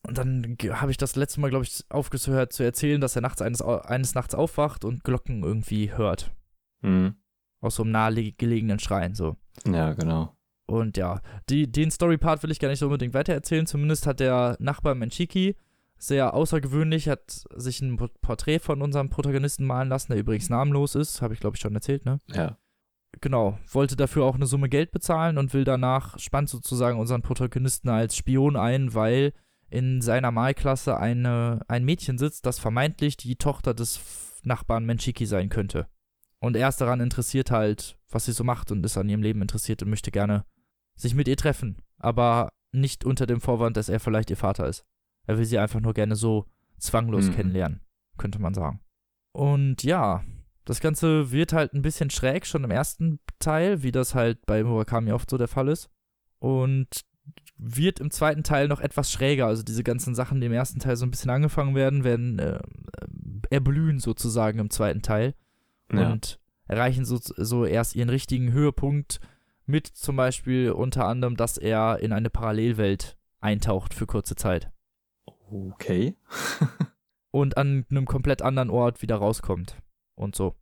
und dann habe ich das letzte Mal, glaube ich, aufgehört zu erzählen, dass er nachts eines, eines Nachts aufwacht und Glocken irgendwie hört. Mhm. Aus so einem nahegelegenen Schrein, so. Ja, genau. Und ja, die, den Story-Part will ich gar nicht so unbedingt weitererzählen. Zumindest hat der Nachbar Menchiki sehr außergewöhnlich, hat sich ein Por- Porträt von unserem Protagonisten malen lassen, der übrigens namenlos ist. Habe ich, glaube ich, schon erzählt, ne? Ja. Genau, wollte dafür auch eine Summe Geld bezahlen und will danach, spannt sozusagen unseren Protagonisten als Spion ein, weil in seiner Malklasse eine, ein Mädchen sitzt, das vermeintlich die Tochter des Nachbarn Menchiki sein könnte. Und er ist daran interessiert halt, was sie so macht und ist an ihrem Leben interessiert und möchte gerne sich mit ihr treffen. Aber nicht unter dem Vorwand, dass er vielleicht ihr Vater ist. Er will sie einfach nur gerne so zwanglos Mhm. kennenlernen, könnte man sagen. Und ja, das Ganze wird halt ein bisschen schräg schon im ersten Teil, wie das halt bei Murakami oft so der Fall ist. Und wird im zweiten Teil noch etwas schräger. Also diese ganzen Sachen, die im ersten Teil so ein bisschen angefangen werden, werden äh, erblühen sozusagen im zweiten Teil Ja. und erreichen so, so erst ihren richtigen Höhepunkt mit zum Beispiel unter anderem, dass er in eine Parallelwelt eintaucht für kurze Zeit Okay. und an einem komplett anderen Ort wieder rauskommt und so.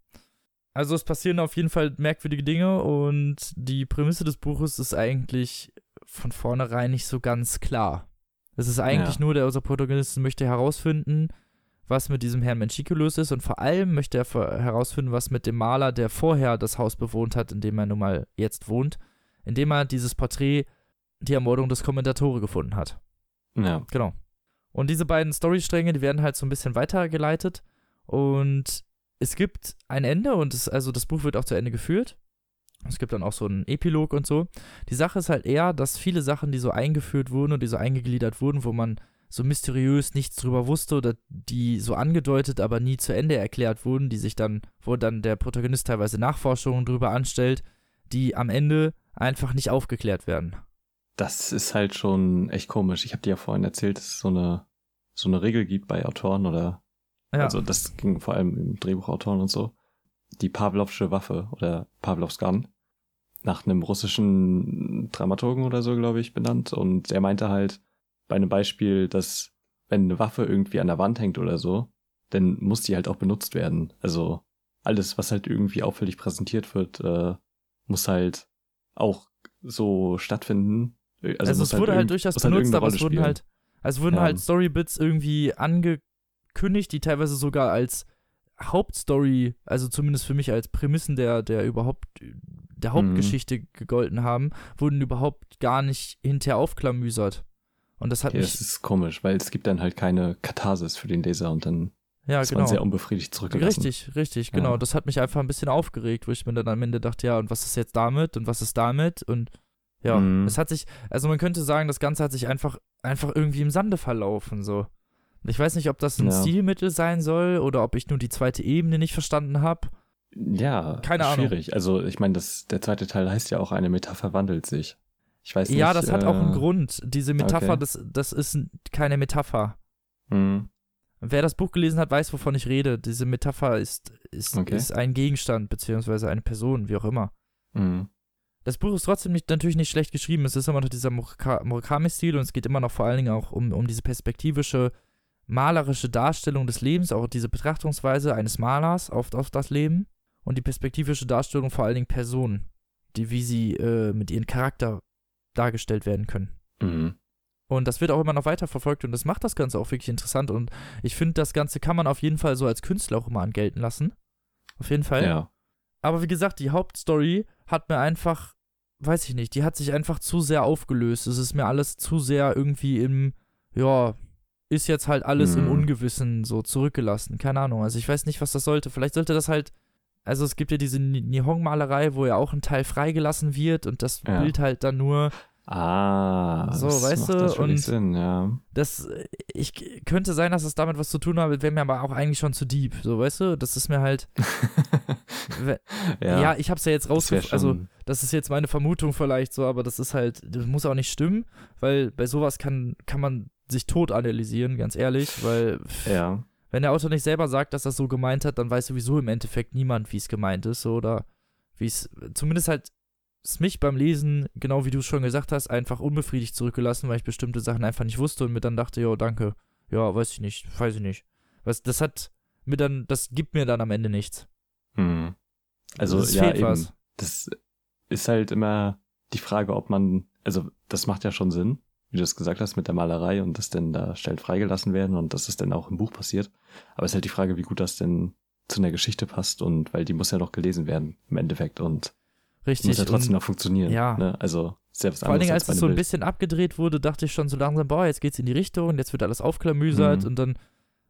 Also es passieren auf jeden Fall merkwürdige Dinge und die Prämisse des Buches ist eigentlich von vornherein nicht so ganz klar. Es ist eigentlich Ja. nur, der unser Protagonist möchte herausfinden, was mit diesem Herrn Menchiko los ist und vor allem möchte er herausfinden, was mit dem Maler, der vorher das Haus bewohnt hat, in dem er nun mal jetzt wohnt, indem er dieses Porträt, die Ermordung des Kommentatore gefunden hat. Ja. Genau. Und diese beiden Storystränge, die werden halt so ein bisschen weitergeleitet und es gibt ein Ende und es, also das Buch wird auch zu Ende geführt. Es gibt dann auch so einen Epilog und so. Die Sache ist halt eher, dass viele Sachen, die so eingeführt wurden und die so eingegliedert wurden, wo man so mysteriös nichts drüber wusste oder die so angedeutet, aber nie zu Ende erklärt wurden, die sich dann, wo dann der Protagonist teilweise Nachforschungen drüber anstellt, die am Ende einfach nicht aufgeklärt werden. Das ist halt schon echt komisch. Ich habe dir ja vorhin erzählt, dass es so eine, so eine Regel gibt bei Autoren oder, Ja. also das ging vor allem im Drehbuchautoren und so. Die Pavlovsche Waffe oder Pavlovs Gun. Nach einem russischen Dramaturgen oder so, glaube ich, benannt. Und er meinte halt bei einem Beispiel, dass wenn eine Waffe irgendwie an der Wand hängt oder so, dann muss die halt auch benutzt werden. Also alles, was halt irgendwie auffällig präsentiert wird, äh, muss halt auch so stattfinden. Also, Also, muss es wurde halt durchaus halt benutzt, irgendeine aber es wurden halt, also wurden Ja. halt Storybits irgendwie angekündigt, die teilweise sogar als Hauptstory, also zumindest für mich als Prämissen der, der überhaupt der Hauptgeschichte gegolten haben, wurden überhaupt gar nicht hinterher aufklamüsert. Und das hat Ja, mich, das ist komisch, weil es gibt dann halt keine Katharsis für den Leser und dann ja ist genau. man sehr unbefriedigt zurückgelassen. Richtig, richtig, genau. Ja. Das hat mich einfach ein bisschen aufgeregt, wo ich mir dann am Ende dachte, ja, und was ist jetzt damit und was ist damit und ja, Mhm. es hat sich, also man könnte sagen, das Ganze hat sich einfach, einfach irgendwie im Sande verlaufen, so. Ich weiß nicht, ob das ein Ja. Stilmittel sein soll oder ob ich nur die zweite Ebene nicht verstanden habe. Ja, Keine Ahnung. schwierig. Also ich meine, der zweite Teil heißt ja auch eine Metapher wandelt sich. Ich weiß nicht. Ja, das hat auch einen äh, Grund. Diese Metapher, okay. das, das ist keine Metapher. mh, Wer das Buch gelesen hat, weiß, wovon ich rede. Diese Metapher ist, ist, Okay. ist ein Gegenstand, beziehungsweise eine Person, wie auch immer. mh. Das Buch ist trotzdem nicht, natürlich nicht schlecht geschrieben. Es ist immer noch dieser Muraka- Murakami-Stil und es geht immer noch vor allen Dingen auch um, um diese perspektivische, malerische Darstellung des Lebens, auch diese Betrachtungsweise eines Malers auf, auf das Leben und die perspektivische Darstellung vor allen Dingen Personen, die wie sie äh, mit ihrem Charakter dargestellt werden können. Mhm. Und das wird auch immer noch weiter verfolgt und das macht das Ganze auch wirklich interessant und ich finde, das Ganze kann man auf jeden Fall so als Künstler auch immer angelten lassen. Auf jeden Fall. Ja. Aber wie gesagt, die Hauptstory hat mir einfach, weiß ich nicht, die hat sich einfach zu sehr aufgelöst. Es ist mir alles zu sehr irgendwie im, ja, ist jetzt halt alles im Mhm. Ungewissen so zurückgelassen. Keine Ahnung. Also ich weiß nicht, was das sollte. Vielleicht sollte das halt, also es gibt ja diese Ni- Nihon-Malerei, wo ja auch ein Teil freigelassen wird und das Ja. Bild halt dann nur Ah, So, das weißt macht du, und- Sinn, ja. das, ich könnte sein, dass es damit was zu tun hat, wäre mir aber auch eigentlich schon zu deep, so, weißt du? Das ist mir halt, we- ja, ich hab's ja jetzt rausgefunden, also das ist jetzt meine Vermutung vielleicht so, aber das ist halt, das muss auch nicht stimmen, weil bei sowas kann, kann man sich tot analysieren, ganz ehrlich, weil ja. wenn der Autor nicht selber sagt, dass er es so gemeint hat, dann weiß sowieso im Endeffekt niemand, wie es gemeint ist, oder wie es, zumindest halt es mich beim Lesen, genau wie du es schon gesagt hast, einfach unbefriedigt zurückgelassen, weil ich bestimmte Sachen einfach nicht wusste und mir dann dachte, ja, danke, ja, weiß ich nicht, weiß ich nicht. Was, das hat mir dann, das gibt mir dann am Ende nichts. Hm. Also es ja, fehlt eben. was. Das ist halt immer die Frage, ob man, also das macht ja schon Sinn, wie du es gesagt hast, mit der Malerei und dass denn da Stellen freigelassen werden und dass es dann auch im Buch passiert. Aber es ist halt die Frage, wie gut das denn zu einer Geschichte passt und weil die muss ja noch gelesen werden im Endeffekt und Richtig. muss ja trotzdem noch funktionieren. ja. Ne? Also selbst vor allen Dingen, als bei es so ein Bild. bisschen abgedreht wurde, dachte ich schon so langsam, boah, jetzt geht's in die Richtung, jetzt wird alles aufklamüsert Mhm. und dann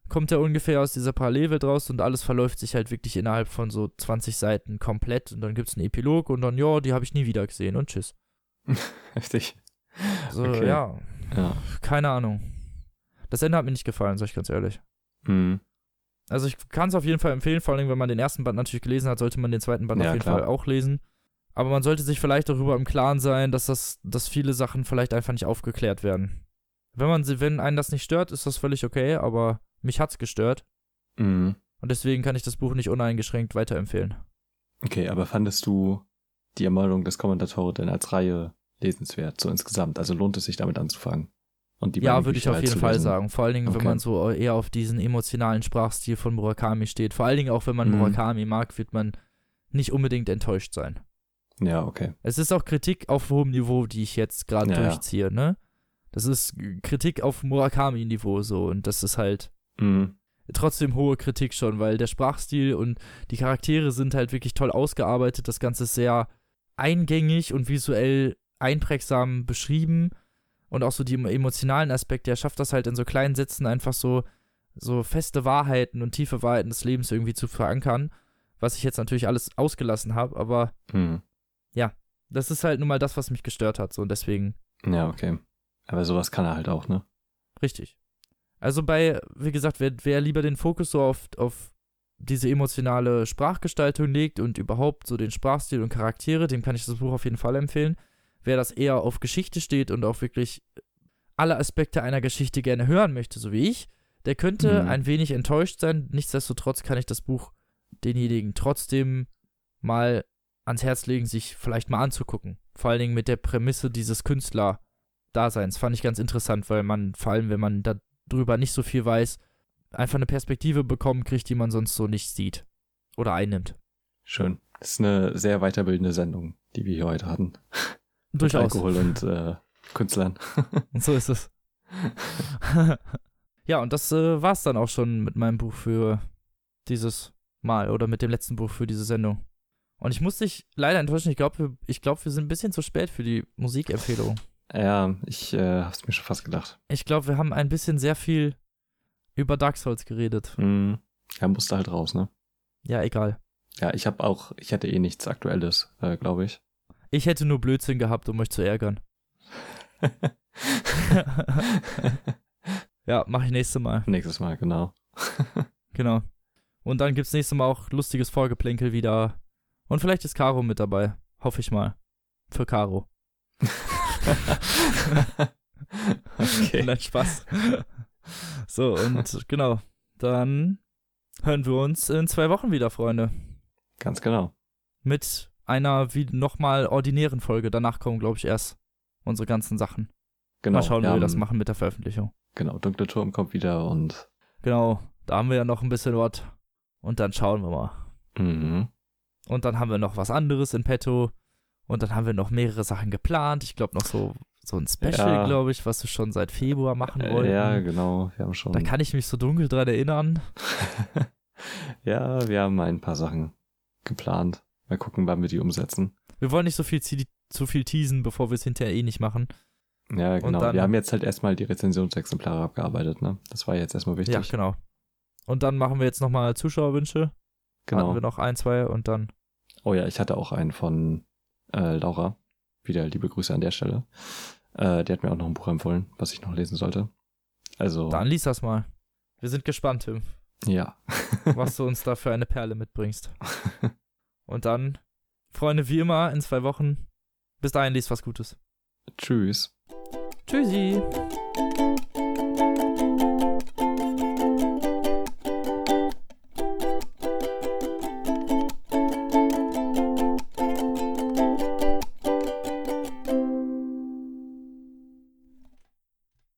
kommt er ungefähr aus dieser Parallelwelt raus und alles verläuft sich halt wirklich innerhalb von so 20 Seiten komplett und dann gibt's einen Epilog und dann, ja, die habe ich nie wieder gesehen und tschüss. Heftig. So, Okay. ja, Ja. keine Ahnung. Das Ende hat mir nicht gefallen, sag ich ganz ehrlich. Hm. Also ich kann es auf jeden Fall empfehlen, vor allem wenn man den ersten Band natürlich gelesen hat, sollte man den zweiten Band Ja, auf jeden klar. Fall auch lesen. Aber man sollte sich vielleicht darüber im Klaren sein, dass das, dass viele Sachen vielleicht einfach nicht aufgeklärt werden. Wenn man sie, wenn einen das nicht stört, ist das völlig okay, aber mich hat's gestört Mhm. und deswegen kann ich das Buch nicht uneingeschränkt weiterempfehlen. Okay, aber fandest du die Ermordung des Kommentatore denn als Reihe lesenswert, so insgesamt? Also lohnt es sich damit anzufangen? Und die ja, würde ich auf jeden Fall sagen. Vor allen Dingen, wenn Okay. man so eher auf diesen emotionalen Sprachstil von Murakami steht. Vor allen Dingen auch, wenn man Mhm. Murakami mag, wird man nicht unbedingt enttäuscht sein. Ja, okay. Es ist auch Kritik auf hohem Niveau, die ich jetzt gerade Ja, ja. durchziehe, ne? Das ist Kritik auf Murakami-Niveau so und das ist halt Mhm. trotzdem hohe Kritik schon, weil der Sprachstil und die Charaktere sind halt wirklich toll ausgearbeitet. Das Ganze ist sehr eingängig und visuell einprägsam beschrieben und auch so die emotionalen Aspekte. Er schafft das halt in so kleinen Sätzen einfach so, so feste Wahrheiten und tiefe Wahrheiten des Lebens irgendwie zu verankern, was ich jetzt natürlich alles ausgelassen habe, aber Mhm. das ist halt nun mal das, was mich gestört hat, so und deswegen Ja, okay. Aber sowas kann er halt auch, ne? Richtig. Also bei, wie gesagt, wer, wer lieber den Fokus so auf, auf diese emotionale Sprachgestaltung legt und überhaupt so den Sprachstil und Charaktere, dem kann ich das Buch auf jeden Fall empfehlen. Wer das eher auf Geschichte steht und auch wirklich alle Aspekte einer Geschichte gerne hören möchte, so wie ich, der könnte Mhm. ein wenig enttäuscht sein. Nichtsdestotrotz kann ich das Buch denjenigen trotzdem mal ans Herz legen, sich vielleicht mal anzugucken. Vor allen Dingen mit der Prämisse dieses Künstler-Daseins. Fand ich ganz interessant, weil man, vor allem wenn man darüber nicht so viel weiß, einfach eine Perspektive bekommen kriegt, die man sonst so nicht sieht oder einnimmt. Schön. Das ist eine sehr weiterbildende Sendung, die wir hier heute hatten. Mit Durchaus. Alkohol und äh, Künstlern. Und so ist es. ja, und das äh, war's dann auch schon mit meinem Buch für dieses Mal oder mit dem letzten Buch für diese Sendung. Und ich muss dich leider enttäuschen, ich glaube, wir, ich glaub, wir sind ein bisschen zu spät für die Musikempfehlung. Ja, ich äh, hab's mir schon fast gedacht. Ich glaube, wir haben ein bisschen sehr viel über Dark Souls geredet. Mhm. Ja, musste halt raus, ne? Ja, egal. Ja, ich habe auch, ich hätte eh nichts Aktuelles, äh, glaube ich. Ich hätte nur Blödsinn gehabt, um euch zu ärgern. ja, mach ich nächstes Mal. Nächstes Mal, genau. Genau. Und dann gibt's nächstes Mal auch lustiges Vorgeplänkel wieder. Und vielleicht ist Caro mit dabei. Hoffe ich mal. Für Caro. okay. Nein, Spaß. so, und genau. Dann hören wir uns in zwei Wochen wieder, Freunde. Ganz genau. Mit einer wie nochmal ordinären Folge. Danach kommen, glaube ich, erst unsere ganzen Sachen. Genau. mal schauen, wie wir haben- das machen mit der Veröffentlichung. Genau, Dunkle Turm kommt wieder und Genau, da haben wir ja noch ein bisschen was. Und dann schauen wir mal. mhm. Und dann haben wir noch was anderes in petto. Und dann haben wir noch mehrere Sachen geplant. Ich glaube noch so, so ein Special, Ja. glaube ich, was wir schon seit Februar machen wollten. Äh, ja, genau. Wir haben schon. Da kann ich mich so dunkel dran erinnern. ja, wir haben ein paar Sachen geplant. Mal gucken, wann wir die umsetzen. Wir wollen nicht so viel, zu viel teasen, bevor wir es hinterher eh nicht machen. Ja, genau. dann- wir haben jetzt halt erstmal die Rezensionsexemplare abgearbeitet, ne? Das war jetzt erstmal wichtig. Ja, genau. Und dann machen wir jetzt nochmal Zuschauerwünsche. Hatten genau. wir noch ein, zwei und dann. Oh ja, ich hatte auch einen von äh, Laura. Wieder liebe Grüße an der Stelle. Äh, die hat mir auch noch ein Buch empfohlen, was ich noch lesen sollte. Also, Dann lies das mal. Wir sind gespannt, Tim, ja. was du uns da für eine Perle mitbringst. Und dann, Freunde, wie immer, in zwei Wochen. Bis dahin, lies was Gutes. Tschüss. Tschüssi.